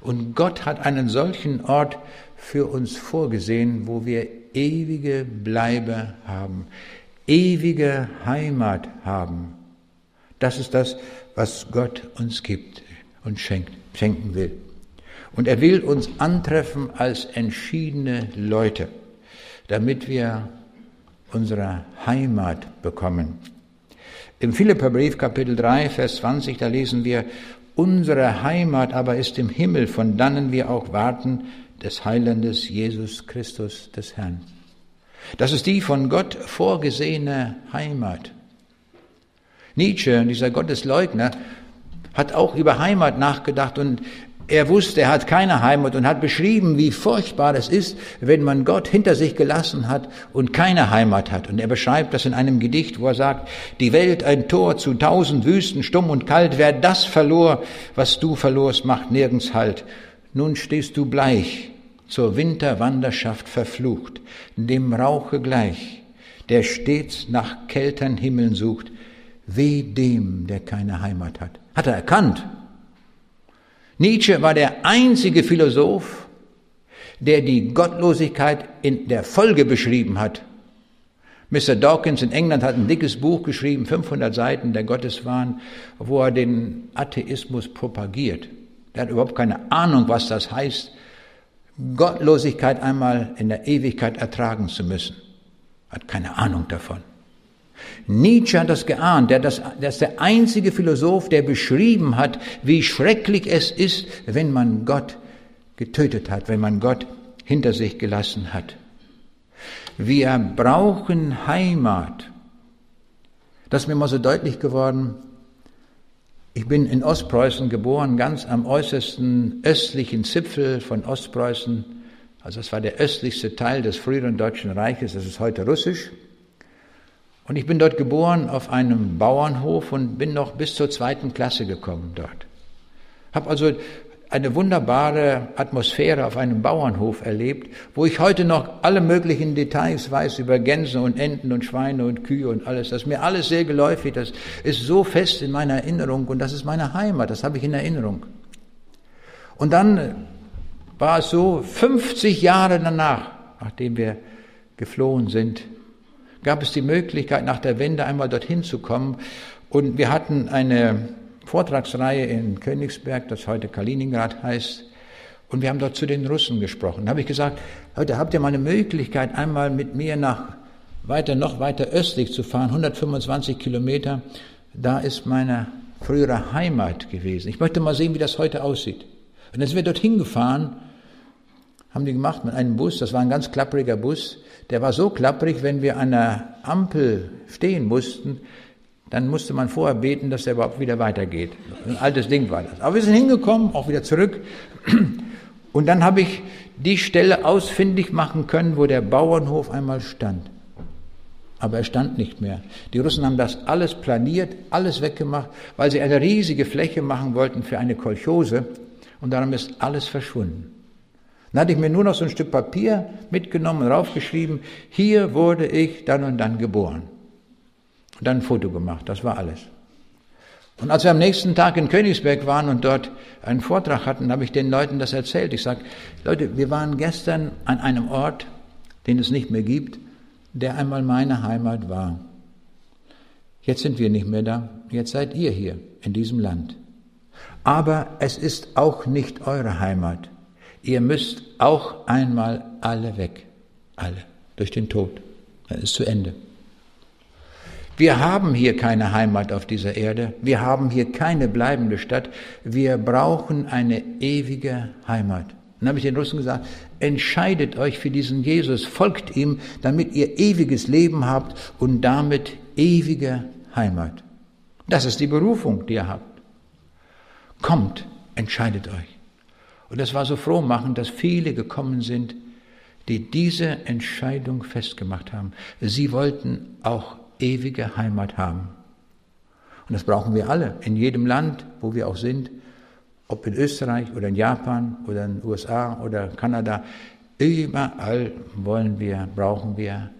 Und Gott hat einen solchen Ort für uns vorgesehen, wo wir ewige Bleibe haben, ewige Heimat haben. Das ist das, was Gott uns gibt und schenkt, schenken will. Und er will uns antreffen als entschiedene Leute, damit wir unsere Heimat bekommen. Im Philipperbrief Kapitel 3, Vers 20, da lesen wir, unsere Heimat aber ist im Himmel, von dannen wir auch warten des Heilandes Jesus Christus des Herrn. Das ist die von Gott vorgesehene Heimat. Nietzsche, dieser Gottesleugner, hat auch über Heimat nachgedacht und Er wusste, er hat keine Heimat und hat beschrieben, wie furchtbar es ist, wenn man Gott hinter sich gelassen hat und keine Heimat hat. Und er beschreibt das in einem Gedicht, wo er sagt, die Welt ein Tor zu tausend Wüsten, stumm und kalt, wer das verlor, was du verlorst, macht nirgends Halt. Nun stehst du bleich, zur Winterwanderschaft verflucht, dem Rauche gleich, der stets nach kältern Himmeln sucht, weh dem, der keine Heimat hat. Hat er erkannt, Nietzsche war der einzige Philosoph, der die Gottlosigkeit in der Folge beschrieben hat. Mr. Dawkins in England hat ein dickes Buch geschrieben, 500 Seiten, der Gotteswahn, wo er den Atheismus propagiert. Er hat überhaupt keine Ahnung, was das heißt, Gottlosigkeit einmal in der Ewigkeit ertragen zu müssen. Hat keine Ahnung davon. Nietzsche hat das geahnt. Der, das, der ist der einzige Philosoph, der beschrieben hat, wie schrecklich es ist, wenn man Gott getötet hat, wenn man Gott hinter sich gelassen hat. Wir brauchen Heimat. Das ist mir mal so deutlich geworden. Ich bin in Ostpreußen geboren, ganz am äußersten östlichen Zipfel von Ostpreußen. Also es war der östlichste Teil des früheren Deutschen Reiches, das ist heute russisch. Und ich bin dort geboren auf einem Bauernhof und bin noch bis zur zweiten Klasse gekommen dort. Habe also eine wunderbare Atmosphäre auf einem Bauernhof erlebt, wo ich heute noch alle möglichen Details weiß über Gänse und Enten und Schweine und Kühe und alles. Das ist mir alles sehr geläufig, das ist so fest in meiner Erinnerung und das ist meine Heimat, das habe ich in Erinnerung. Und dann war es so, 50 Jahre danach, nachdem wir geflohen sind, gab es die Möglichkeit, nach der Wende einmal dorthin zu kommen. Und wir hatten eine Vortragsreihe in Königsberg, das heute Kaliningrad heißt. Und wir haben dort zu den Russen gesprochen. Da habe ich gesagt, heute habt ihr mal eine Möglichkeit, einmal mit mir nach weiter, noch weiter östlich zu fahren, 125 Kilometer. Da ist meine frühere Heimat gewesen. Ich möchte mal sehen, wie das heute aussieht. Und dann sind wir dorthin gefahren, haben die gemacht mit einem Bus, das war ein ganz klappriger Bus, der war so klapprig, wenn wir an der Ampel stehen mussten, dann musste man vorher beten, dass der überhaupt wieder weitergeht. Ein altes Ding war das. Aber wir sind hingekommen, auch wieder zurück. Und dann habe ich die Stelle ausfindig machen können, wo der Bauernhof einmal stand. Aber er stand nicht mehr. Die Russen haben das alles planiert, alles weggemacht, weil sie eine riesige Fläche machen wollten für eine Kolchose. Und darum ist alles verschwunden. Dann hatte ich mir nur noch so ein Stück Papier mitgenommen und raufgeschrieben, hier wurde ich dann und dann geboren. Und dann ein Foto gemacht, das war alles. Und als wir am nächsten Tag in Königsberg waren und dort einen Vortrag hatten, habe ich den Leuten das erzählt. Ich sage, Leute, wir waren gestern an einem Ort, den es nicht mehr gibt, der einmal meine Heimat war. Jetzt sind wir nicht mehr da, jetzt seid ihr hier in diesem Land. Aber es ist auch nicht eure Heimat. Ihr müsst auch einmal alle weg. Alle. Durch den Tod. Dann ist zu Ende. Wir haben hier keine Heimat auf dieser Erde. Wir haben hier keine bleibende Stadt. Wir brauchen eine ewige Heimat. Dann habe ich den Russen gesagt, entscheidet euch für diesen Jesus, folgt ihm, damit ihr ewiges Leben habt und damit ewige Heimat. Das ist die Berufung, die ihr habt. Kommt, entscheidet euch. Und es war so frohmachend, dass viele gekommen sind, die diese Entscheidung festgemacht haben. Sie wollten auch ewige Heimat haben. Und das brauchen wir alle, in jedem Land, wo wir auch sind, ob in Österreich oder in Japan oder in den USA oder Kanada. Überall wollen wir, brauchen wir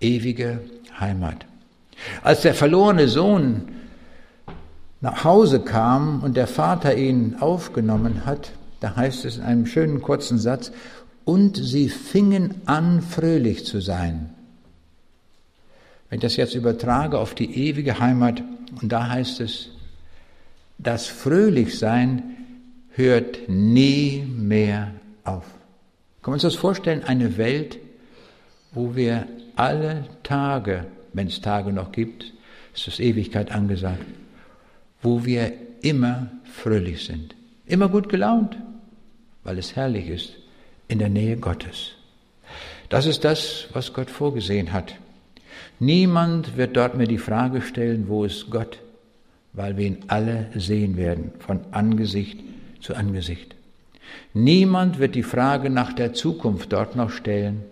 ewige Heimat. Als der verlorene Sohn nach Hause kam und der Vater ihn aufgenommen hat, da heißt es in einem schönen kurzen Satz, und sie fingen an, fröhlich zu sein. Wenn ich das jetzt übertrage auf die ewige Heimat, und da heißt es, das Fröhlichsein hört nie mehr auf. Können wir uns das vorstellen? Eine Welt, wo wir alle Tage, wenn es Tage noch gibt, ist das Ewigkeit angesagt, wo wir immer fröhlich sind, immer gut gelaunt, weil es herrlich ist, in der Nähe Gottes. Das ist das, was Gott vorgesehen hat. Niemand wird dort mehr die Frage stellen, wo ist Gott, weil wir ihn alle sehen werden, von Angesicht zu Angesicht. Niemand wird die Frage nach der Zukunft dort noch stellen,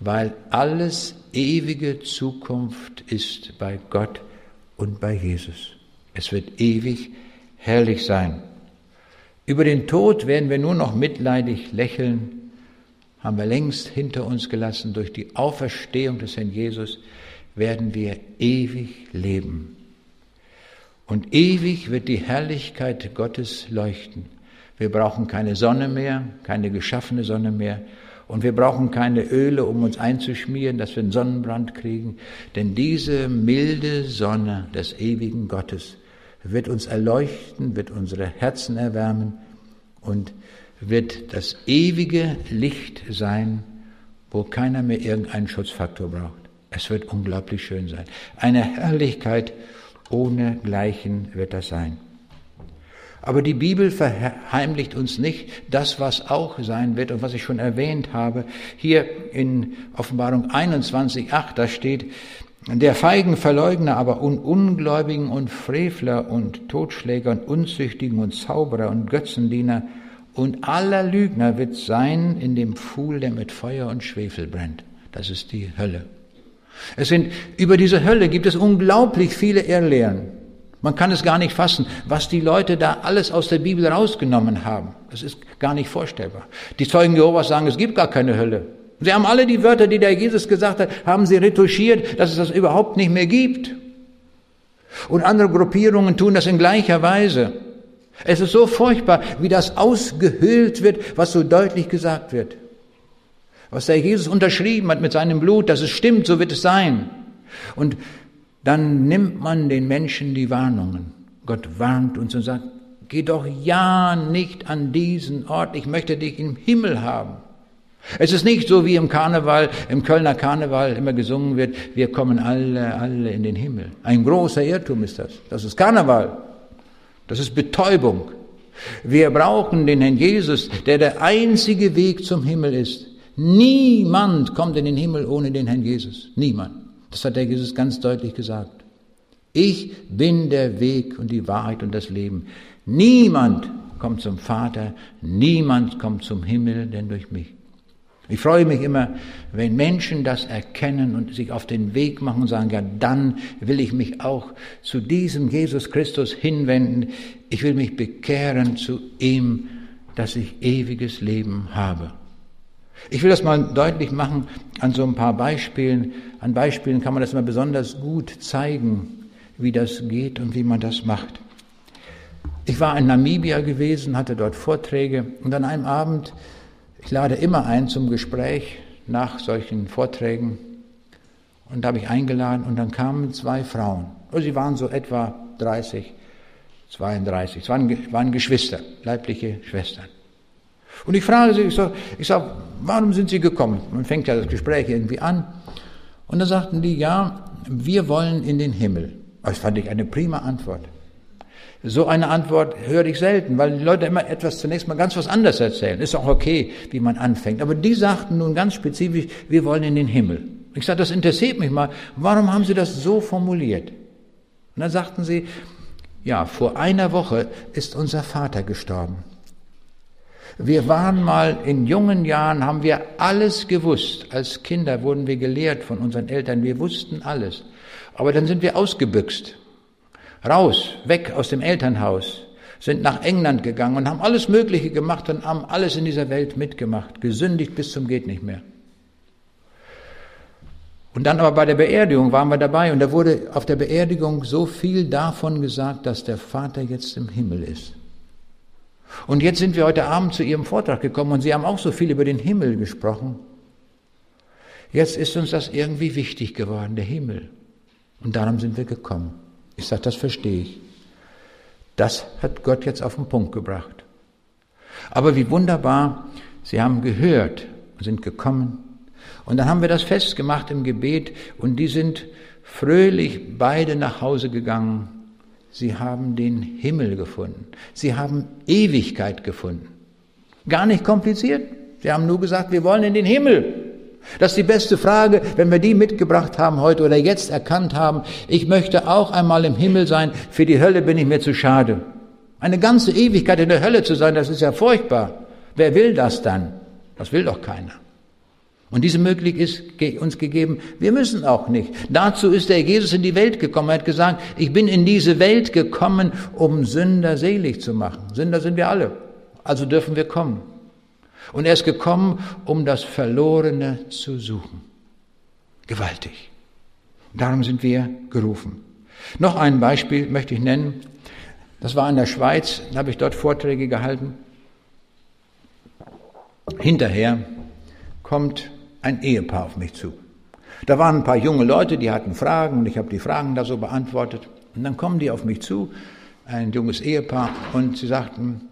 weil alles ewige Zukunft ist bei Gott und bei Jesus. Es wird ewig herrlich sein. Über den Tod werden wir nur noch mitleidig lächeln, haben wir längst hinter uns gelassen. Durch die Auferstehung des Herrn Jesus werden wir ewig leben. Und ewig wird die Herrlichkeit Gottes leuchten. Wir brauchen keine Sonne mehr, keine geschaffene Sonne mehr. Und wir brauchen keine Öle, um uns einzuschmieren, dass wir einen Sonnenbrand kriegen. Denn diese milde Sonne des ewigen Gottes wird uns erleuchten, wird unsere Herzen erwärmen und wird das ewige Licht sein, wo keiner mehr irgendeinen Schutzfaktor braucht. Es wird unglaublich schön sein. Eine Herrlichkeit ohne Gleichen wird das sein. Aber die Bibel verheimlicht uns nicht das, was auch sein wird und was ich schon erwähnt habe. Hier in Offenbarung 21, 8, da steht, der feigen Verleugner aber und Ungläubigen und Frevler und Totschläger und Unzüchtigen und Zauberer und Götzendiener und aller Lügner wird sein in dem Pfuhl, der mit Feuer und Schwefel brennt. Das ist die Hölle. Es sind, über diese Hölle gibt es unglaublich viele Irrlehren. Man kann es gar nicht fassen, was die Leute da alles aus der Bibel rausgenommen haben. Das ist gar nicht vorstellbar. Die Zeugen Jehovas sagen, es gibt gar keine Hölle. Sie haben alle die Wörter, die der Jesus gesagt hat, haben sie retuschiert, dass es das überhaupt nicht mehr gibt. Und andere Gruppierungen tun das in gleicher Weise. Es ist so furchtbar, wie das ausgehöhlt wird, was so deutlich gesagt wird. Was der Jesus unterschrieben hat mit seinem Blut, dass es stimmt, so wird es sein. Und dann nimmt man den Menschen die Warnungen. Gott warnt uns und sagt, geh doch ja nicht an diesen Ort, ich möchte dich im Himmel haben. Es ist nicht so wie im Karneval, im Kölner Karneval immer gesungen wird, wir kommen alle, alle in den Himmel. Ein großer Irrtum ist das. Das ist Karneval. Das ist Betäubung. Wir brauchen den Herrn Jesus, der der einzige Weg zum Himmel ist. Niemand kommt in den Himmel ohne den Herrn Jesus. Niemand. Das hat der Jesus ganz deutlich gesagt. Ich bin der Weg und die Wahrheit und das Leben. Niemand kommt zum Vater, niemand kommt zum Himmel, denn durch mich. Ich freue mich immer, wenn Menschen das erkennen und sich auf den Weg machen und sagen, ja, dann will ich mich auch zu diesem Jesus Christus hinwenden. Ich will mich bekehren zu ihm, dass ich ewiges Leben habe. Ich will das mal deutlich machen an so ein paar Beispielen. An Beispielen kann man das immer besonders gut zeigen, wie das geht und wie man das macht. Ich war in Namibia gewesen, hatte dort Vorträge und an einem Abend, ich lade immer ein zum Gespräch nach solchen Vorträgen und da habe ich eingeladen und dann kamen zwei Frauen. Und sie waren so etwa 30, 32, es waren, waren Geschwister, leibliche Schwestern. Und ich frage sie, ich sage, ich sag, warum sind Sie gekommen? Man fängt ja das Gespräch irgendwie an. Und dann sagten die, ja, wir wollen in den Himmel. Das fand ich eine prima Antwort. So eine Antwort höre ich selten, weil die Leute immer etwas zunächst mal ganz was anderes erzählen. Ist auch okay, wie man anfängt. Aber die sagten nun ganz spezifisch, wir wollen in den Himmel. Ich sagte, das interessiert mich mal. Warum haben Sie das so formuliert? Und dann sagten sie, ja, vor einer Woche ist unser Vater gestorben. Wir waren mal in jungen Jahren, haben wir alles gewusst. Als Kinder wurden wir gelehrt von unseren Eltern, wir wussten alles. Aber dann sind wir ausgebüxt. Raus, weg aus dem Elternhaus, sind nach England gegangen und haben alles Mögliche gemacht und haben alles in dieser Welt mitgemacht, gesündigt bis zum geht nicht mehr. Und dann aber bei der Beerdigung waren wir dabei und da wurde auf der Beerdigung so viel davon gesagt, dass der Vater jetzt im Himmel ist. Und jetzt sind wir heute Abend zu Ihrem Vortrag gekommen und Sie haben auch so viel über den Himmel gesprochen. Jetzt ist uns das irgendwie wichtig geworden, der Himmel. Und darum sind wir gekommen. Ich sage, das verstehe ich. Das hat Gott jetzt auf den Punkt gebracht. Aber wie wunderbar, Sie haben gehört und sind gekommen. Und dann haben wir das festgemacht im Gebet und die sind fröhlich beide nach Hause gegangen Sie haben den Himmel gefunden. Sie haben Ewigkeit gefunden. Gar nicht kompliziert. Sie haben nur gesagt, wir wollen in den Himmel. Das ist die beste Frage, wenn wir die mitgebracht haben heute oder jetzt erkannt haben. Ich möchte auch einmal im Himmel sein. Für die Hölle bin ich mir zu schade. Eine ganze Ewigkeit in der Hölle zu sein, das ist ja furchtbar. Wer will das dann? Das will doch keiner. Und diese Möglichkeit ist uns gegeben. Wir müssen auch nicht. Dazu ist der Jesus in die Welt gekommen. Er hat gesagt, ich bin in diese Welt gekommen, um Sünder selig zu machen. Sünder sind wir alle. Also dürfen wir kommen. Und er ist gekommen, um das Verlorene zu suchen. Gewaltig. Darum sind wir gerufen. Noch ein Beispiel möchte ich nennen. Das war in der Schweiz, da habe ich dort Vorträge gehalten. Hinterher kommt ein Ehepaar auf mich zu. Da waren ein paar junge Leute, die hatten Fragen und ich habe die Fragen da so beantwortet. Und dann kommen die auf mich zu, ein junges Ehepaar, und sie sagten,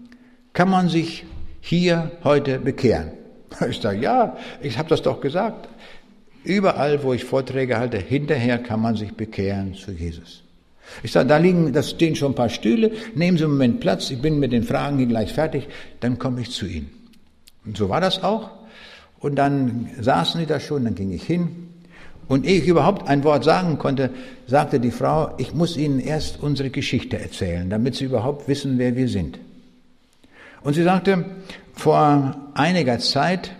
kann man sich hier heute bekehren? Ich sage, ja, ich habe das doch gesagt. Überall, wo ich Vorträge halte, hinterher kann man sich bekehren zu Jesus. Ich sage, da liegen, da stehen schon ein paar Stühle, nehmen Sie einen Moment Platz, ich bin mit den Fragen hier gleich fertig, dann komme ich zu Ihnen. Und so war das auch. Und dann saßen die da schon, dann ging ich hin. Und ehe ich überhaupt ein Wort sagen konnte, sagte die Frau, ich muss Ihnen erst unsere Geschichte erzählen, damit Sie überhaupt wissen, wer wir sind. Und sie sagte, vor einiger Zeit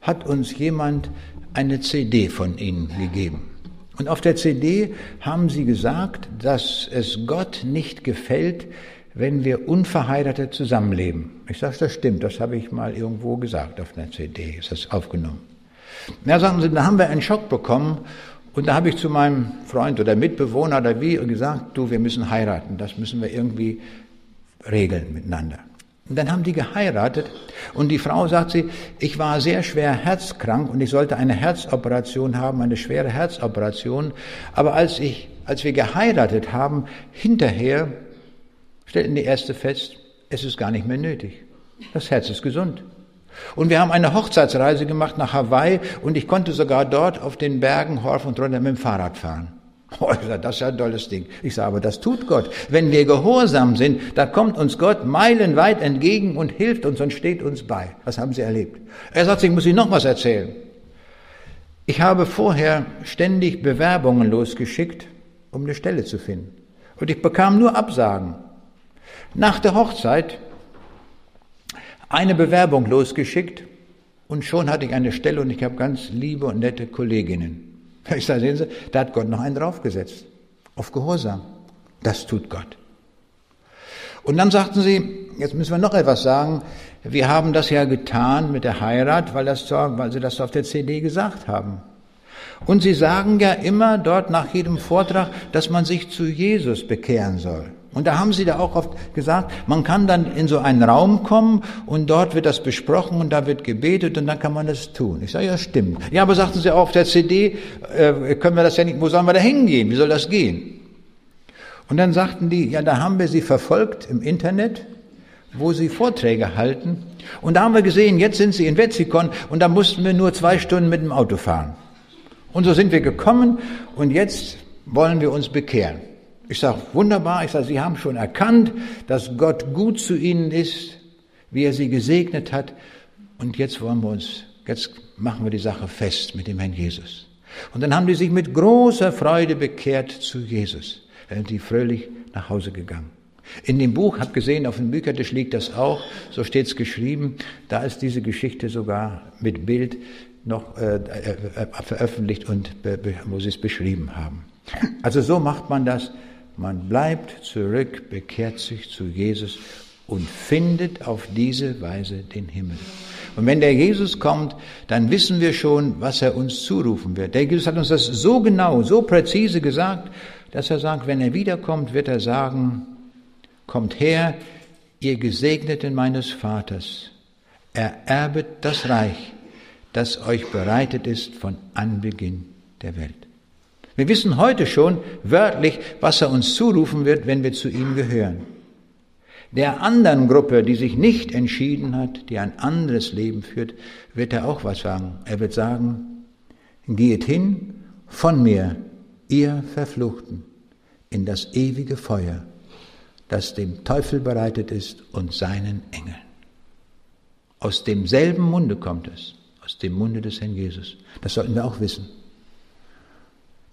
hat uns jemand eine CD von Ihnen gegeben. Und auf der CD haben Sie gesagt, dass es Gott nicht gefällt, wenn wir unverheiratet zusammenleben. Ich sage, das stimmt, das habe ich mal irgendwo gesagt auf einer CD, ist das aufgenommen. Na, sagen Sie, da haben wir einen Schock bekommen und da habe ich zu meinem Freund oder Mitbewohner oder wie gesagt, du, wir müssen heiraten, das müssen wir irgendwie regeln miteinander. Und dann haben die geheiratet und die Frau sagt sie, ich war sehr schwer herzkrank und ich sollte eine Herzoperation haben, eine schwere Herzoperation. Aber als ich, als wir geheiratet haben, hinterher stellten die Ärzte fest, es ist gar nicht mehr nötig. Das Herz ist gesund. Und wir haben eine Hochzeitsreise gemacht nach Hawaii und ich konnte sogar dort auf den Bergen Horf und runter mit dem Fahrrad fahren. Oh, ich sage, das ist ja ein tolles Ding. Ich sage, aber das tut Gott. Wenn wir gehorsam sind, da kommt uns Gott meilenweit entgegen und hilft uns und steht uns bei. Was haben Sie erlebt? Er sagt, ich muss Ihnen noch was erzählen. Ich habe vorher ständig Bewerbungen losgeschickt, um eine Stelle zu finden. Und ich bekam nur Absagen. Nach der Hochzeit eine Bewerbung losgeschickt und schon hatte ich eine Stelle und ich habe ganz liebe und nette Kolleginnen. Ich sage, sehen Sie, da hat Gott noch einen draufgesetzt. Auf Gehorsam. Das tut Gott. Und dann sagten sie, jetzt müssen wir noch etwas sagen. Wir haben das ja getan mit der Heirat, weil, das, weil sie das auf der CD gesagt haben. Und sie sagen ja immer dort nach jedem Vortrag, dass man sich zu Jesus bekehren soll. Und da haben sie da auch oft gesagt, man kann dann in so einen Raum kommen und dort wird das besprochen und da wird gebetet und dann kann man das tun. Ich sage, ja, stimmt. Ja, aber sagten sie auch auf der CD, äh, können wir das ja nicht, wo sollen wir da hingehen? Wie soll das gehen? Und dann sagten die, ja, da haben wir sie verfolgt im Internet, wo sie Vorträge halten. Und da haben wir gesehen, jetzt sind sie in Wetzikon und da mussten wir nur zwei Stunden mit dem Auto fahren. Und so sind wir gekommen und jetzt wollen wir uns bekehren. Ich sage, wunderbar, ich sage, Sie haben schon erkannt, dass Gott gut zu Ihnen ist, wie er Sie gesegnet hat. Und jetzt wollen wir uns, jetzt machen wir die Sache fest mit dem Herrn Jesus. Und dann haben die sich mit großer Freude bekehrt zu Jesus. Dann sind die fröhlich nach Hause gegangen. In dem Buch, hab gesehen, auf dem Büchertisch liegt das auch, so steht es geschrieben, da ist diese Geschichte sogar mit Bild noch äh, äh, äh veröffentlicht und wo sie es beschrieben haben. Also so macht man das man bleibt zurück, bekehrt sich zu Jesus und findet auf diese Weise den Himmel. Und wenn der Jesus kommt, dann wissen wir schon, was er uns zurufen wird. Der Jesus hat uns das so genau, so präzise gesagt, dass er sagt, wenn er wiederkommt, wird er sagen, kommt her, ihr Gesegneten meines Vaters, ererbet das Reich, das euch bereitet ist von Anbeginn der Welt. Wir wissen heute schon wörtlich, was er uns zurufen wird, wenn wir zu ihm gehören. Der anderen Gruppe, die sich nicht entschieden hat, die ein anderes Leben führt, wird er auch was sagen. Er wird sagen, geht hin von mir, ihr Verfluchten, in das ewige Feuer, das dem Teufel bereitet ist und seinen Engeln. Aus demselben Munde kommt es, aus dem Munde des Herrn Jesus. Das sollten wir auch wissen.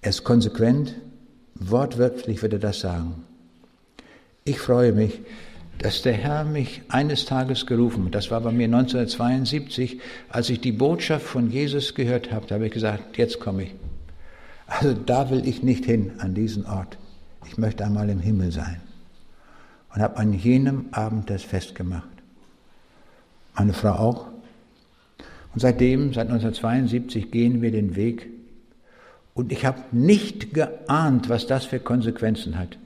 Er ist konsequent, wortwörtlich wird er das sagen. Ich freue mich, dass der Herr mich eines Tages gerufen hat. Das war bei mir 1972, als ich die Botschaft von Jesus gehört habe. Da habe ich gesagt, jetzt komme ich. Also da will ich nicht hin, an diesen Ort. Ich möchte einmal im Himmel sein. Und habe an jenem Abend das festgemacht. Meine Frau auch. Und seitdem, seit 1972, gehen wir den Weg. Und ich habe nicht geahnt, was das für Konsequenzen hat.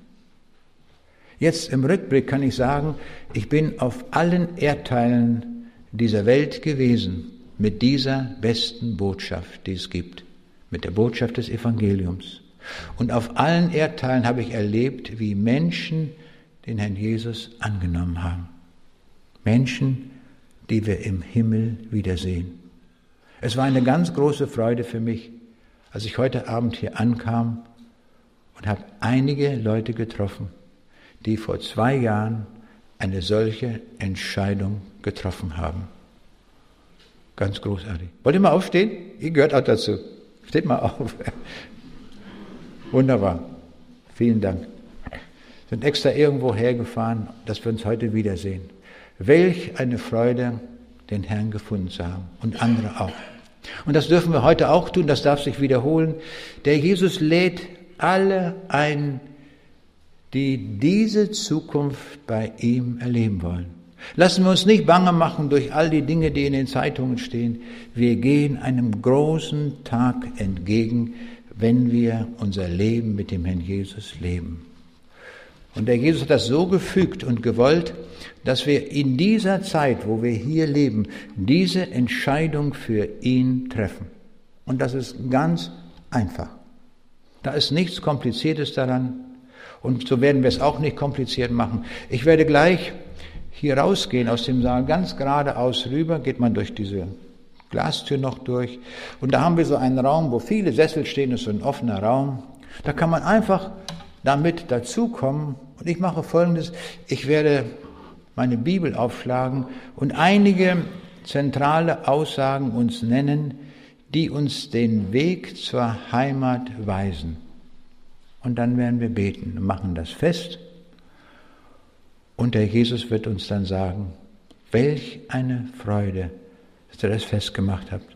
Jetzt im Rückblick kann ich sagen, ich bin auf allen Erdteilen dieser Welt gewesen mit dieser besten Botschaft, die es gibt, mit der Botschaft des Evangeliums. Und auf allen Erdteilen habe ich erlebt, wie Menschen den Herrn Jesus angenommen haben. Menschen, die wir im Himmel wiedersehen. Es war eine ganz große Freude für mich, als ich heute Abend hier ankam und habe einige Leute getroffen, die vor zwei Jahren eine solche Entscheidung getroffen haben. Ganz großartig. Wollt ihr mal aufstehen? Ihr gehört auch dazu. Steht mal auf. Wunderbar. Vielen Dank. Sind extra irgendwo hergefahren, dass wir uns heute wiedersehen. Welch eine Freude, den Herrn gefunden zu haben und andere auch. Und das dürfen wir heute auch tun, das darf sich wiederholen. Der Jesus lädt alle ein, die diese Zukunft bei ihm erleben wollen. Lassen wir uns nicht bange machen durch all die Dinge, die in den Zeitungen stehen. Wir gehen einem großen Tag entgegen, wenn wir unser Leben mit dem Herrn Jesus leben. Und der Jesus hat das so gefügt und gewollt, dass wir in dieser Zeit, wo wir hier leben, diese Entscheidung für ihn treffen. Und das ist ganz einfach. Da ist nichts Kompliziertes daran. Und so werden wir es auch nicht kompliziert machen. Ich werde gleich hier rausgehen aus dem Saal, ganz geradeaus rüber, geht man durch diese Glastür noch durch. Und da haben wir so einen Raum, wo viele Sessel stehen, das ist so ein offener Raum. Da kann man einfach damit dazukommen. Und ich mache Folgendes, ich werde meine Bibel aufschlagen und einige zentrale Aussagen uns nennen, die uns den Weg zur Heimat weisen. Und dann werden wir beten und machen das fest. Und der Jesus wird uns dann sagen, welch eine Freude, dass ihr das festgemacht habt.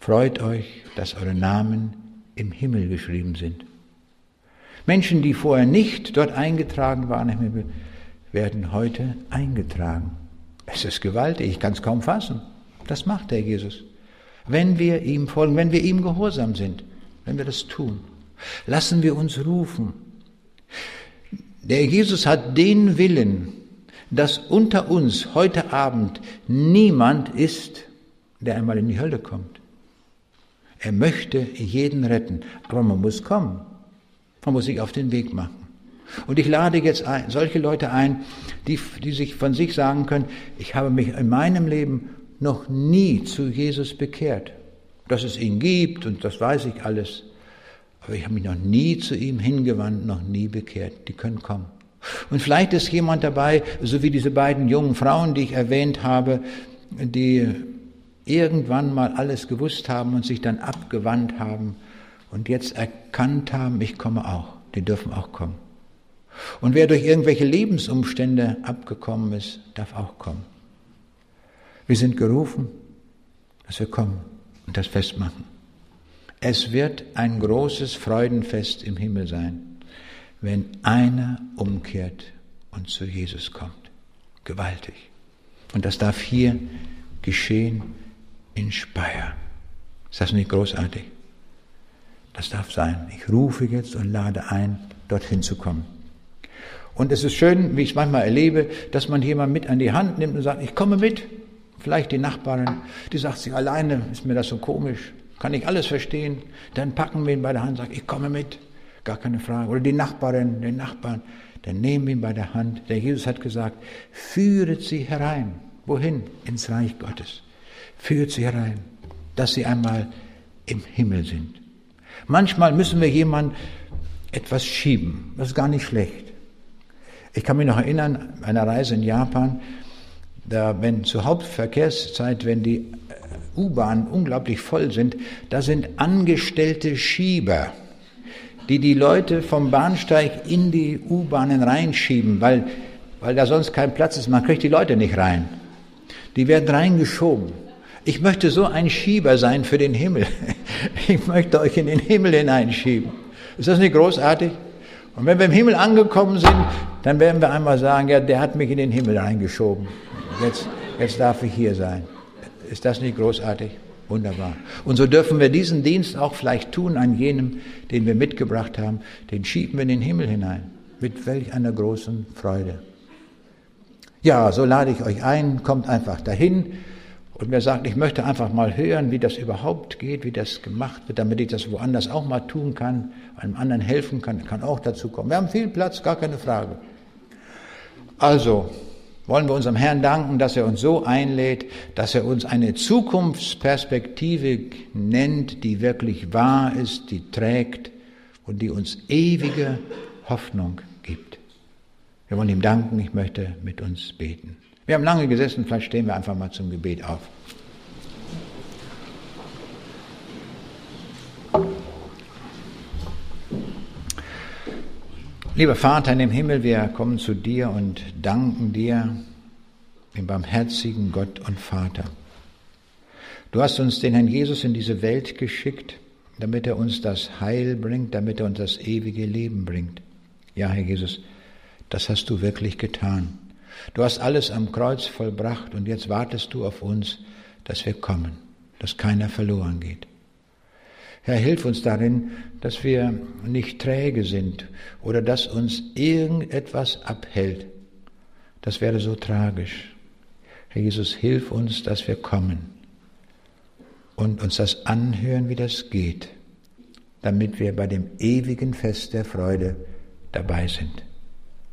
Freut euch, dass eure Namen im Himmel geschrieben sind. Menschen, die vorher nicht dort eingetragen waren im Himmel, werden heute eingetragen. Es ist gewaltig, ich kann es kaum fassen. Das macht der Jesus. Wenn wir ihm folgen, wenn wir ihm gehorsam sind, wenn wir das tun, lassen wir uns rufen. Der Jesus hat den Willen, dass unter uns heute Abend niemand ist, der einmal in die Hölle kommt. Er möchte jeden retten, aber man muss kommen. Man muss sich auf den Weg machen. Und ich lade jetzt ein, solche Leute ein, die, die sich von sich sagen können, ich habe mich in meinem Leben noch nie zu Jesus bekehrt. Dass es ihn gibt und das weiß ich alles. Aber ich habe mich noch nie zu ihm hingewandt, noch nie bekehrt. Die können kommen. Und vielleicht ist jemand dabei, so wie diese beiden jungen Frauen, die ich erwähnt habe, die irgendwann mal alles gewusst haben und sich dann abgewandt haben und jetzt erkannt haben, ich komme auch. Die dürfen auch kommen. Und wer durch irgendwelche Lebensumstände abgekommen ist, darf auch kommen. Wir sind gerufen, dass wir kommen und das festmachen. Es wird ein großes Freudenfest im Himmel sein, wenn einer umkehrt und zu Jesus kommt. Gewaltig. Und das darf hier geschehen in Speyer. Ist das nicht großartig? Das darf sein. Ich rufe jetzt und lade ein, dorthin zu kommen. Und es ist schön, wie ich es manchmal erlebe, dass man jemanden mit an die Hand nimmt und sagt, ich komme mit. Vielleicht die Nachbarin, die sagt sich, alleine ist mir das so komisch, kann ich alles verstehen. Dann packen wir ihn bei der Hand und sagen, ich komme mit. Gar keine Frage. Oder die Nachbarin, den Nachbarn, dann nehmen wir ihn bei der Hand. Der Jesus hat gesagt, führet sie herein. Wohin? Ins Reich Gottes. Führt sie herein, dass sie einmal im Himmel sind. Manchmal müssen wir jemand etwas schieben. Das ist gar nicht schlecht. Ich kann mich noch erinnern, einer Reise in Japan, da, wenn zur Hauptverkehrszeit, wenn die äh, U-Bahnen unglaublich voll sind, da sind angestellte Schieber, die die Leute vom Bahnsteig in die U-Bahnen reinschieben, weil weil da sonst kein Platz ist. Man kriegt die Leute nicht rein. Die werden reingeschoben. Ich möchte so ein Schieber sein für den Himmel. Ich möchte euch in den Himmel hineinschieben. Ist das nicht großartig? Und wenn wir im Himmel angekommen sind, dann werden wir einmal sagen, ja, der hat mich in den Himmel reingeschoben. Jetzt, jetzt darf ich hier sein. Ist das nicht großartig? Wunderbar. Und so dürfen wir diesen Dienst auch vielleicht tun an jenem, den wir mitgebracht haben. Den schieben wir in den Himmel hinein. Mit welch einer großen Freude. Ja, so lade ich euch ein, kommt einfach dahin. Und wer sagt, ich möchte einfach mal hören, wie das überhaupt geht, wie das gemacht wird, damit ich das woanders auch mal tun kann, einem anderen helfen kann, kann auch dazu kommen. Wir haben viel Platz, gar keine Frage. Also, wollen wir unserem Herrn danken, dass er uns so einlädt, dass er uns eine Zukunftsperspektive nennt, die wirklich wahr ist, die trägt und die uns ewige Hoffnung gibt. Wir wollen ihm danken, ich möchte mit uns beten. Wir haben lange gesessen, vielleicht stehen wir einfach mal zum Gebet auf. Lieber Vater in dem Himmel, wir kommen zu dir und danken dir, dem barmherzigen Gott und Vater. Du hast uns den Herrn Jesus in diese Welt geschickt, damit er uns das Heil bringt, damit er uns das ewige Leben bringt. Ja, Herr Jesus, das hast du wirklich getan. Du hast alles am Kreuz vollbracht und jetzt wartest du auf uns, dass wir kommen, dass keiner verloren geht. Herr, hilf uns darin, dass wir nicht träge sind oder dass uns irgendetwas abhält. Das wäre so tragisch. Herr Jesus, hilf uns, dass wir kommen und uns das anhören, wie das geht, damit wir bei dem ewigen Fest der Freude dabei sind,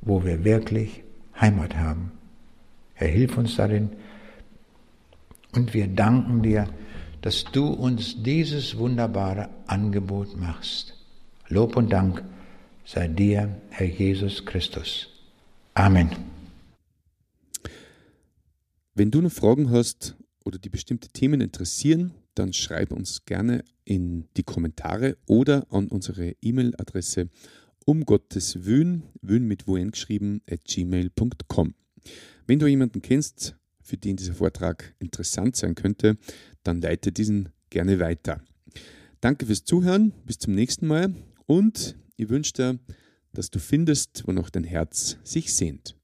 wo wir wirklich Heimat haben. Herr, hilf uns darin und wir danken dir, dass du uns dieses wunderbare Angebot machst. Lob und Dank sei dir, Herr Jesus Christus. Amen. Wenn du noch Fragen hast oder die bestimmte Themen interessieren, dann schreib uns gerne in die Kommentare oder an unsere E-Mail-Adresse um Gottes Wün, Wün mit Wun geschrieben, at gmail.com. Wenn du jemanden kennst, für den dieser Vortrag interessant sein könnte, dann leite diesen gerne weiter. Danke fürs Zuhören, bis zum nächsten Mal und ich wünsche dir, dass du findest, wo noch dein Herz sich sehnt.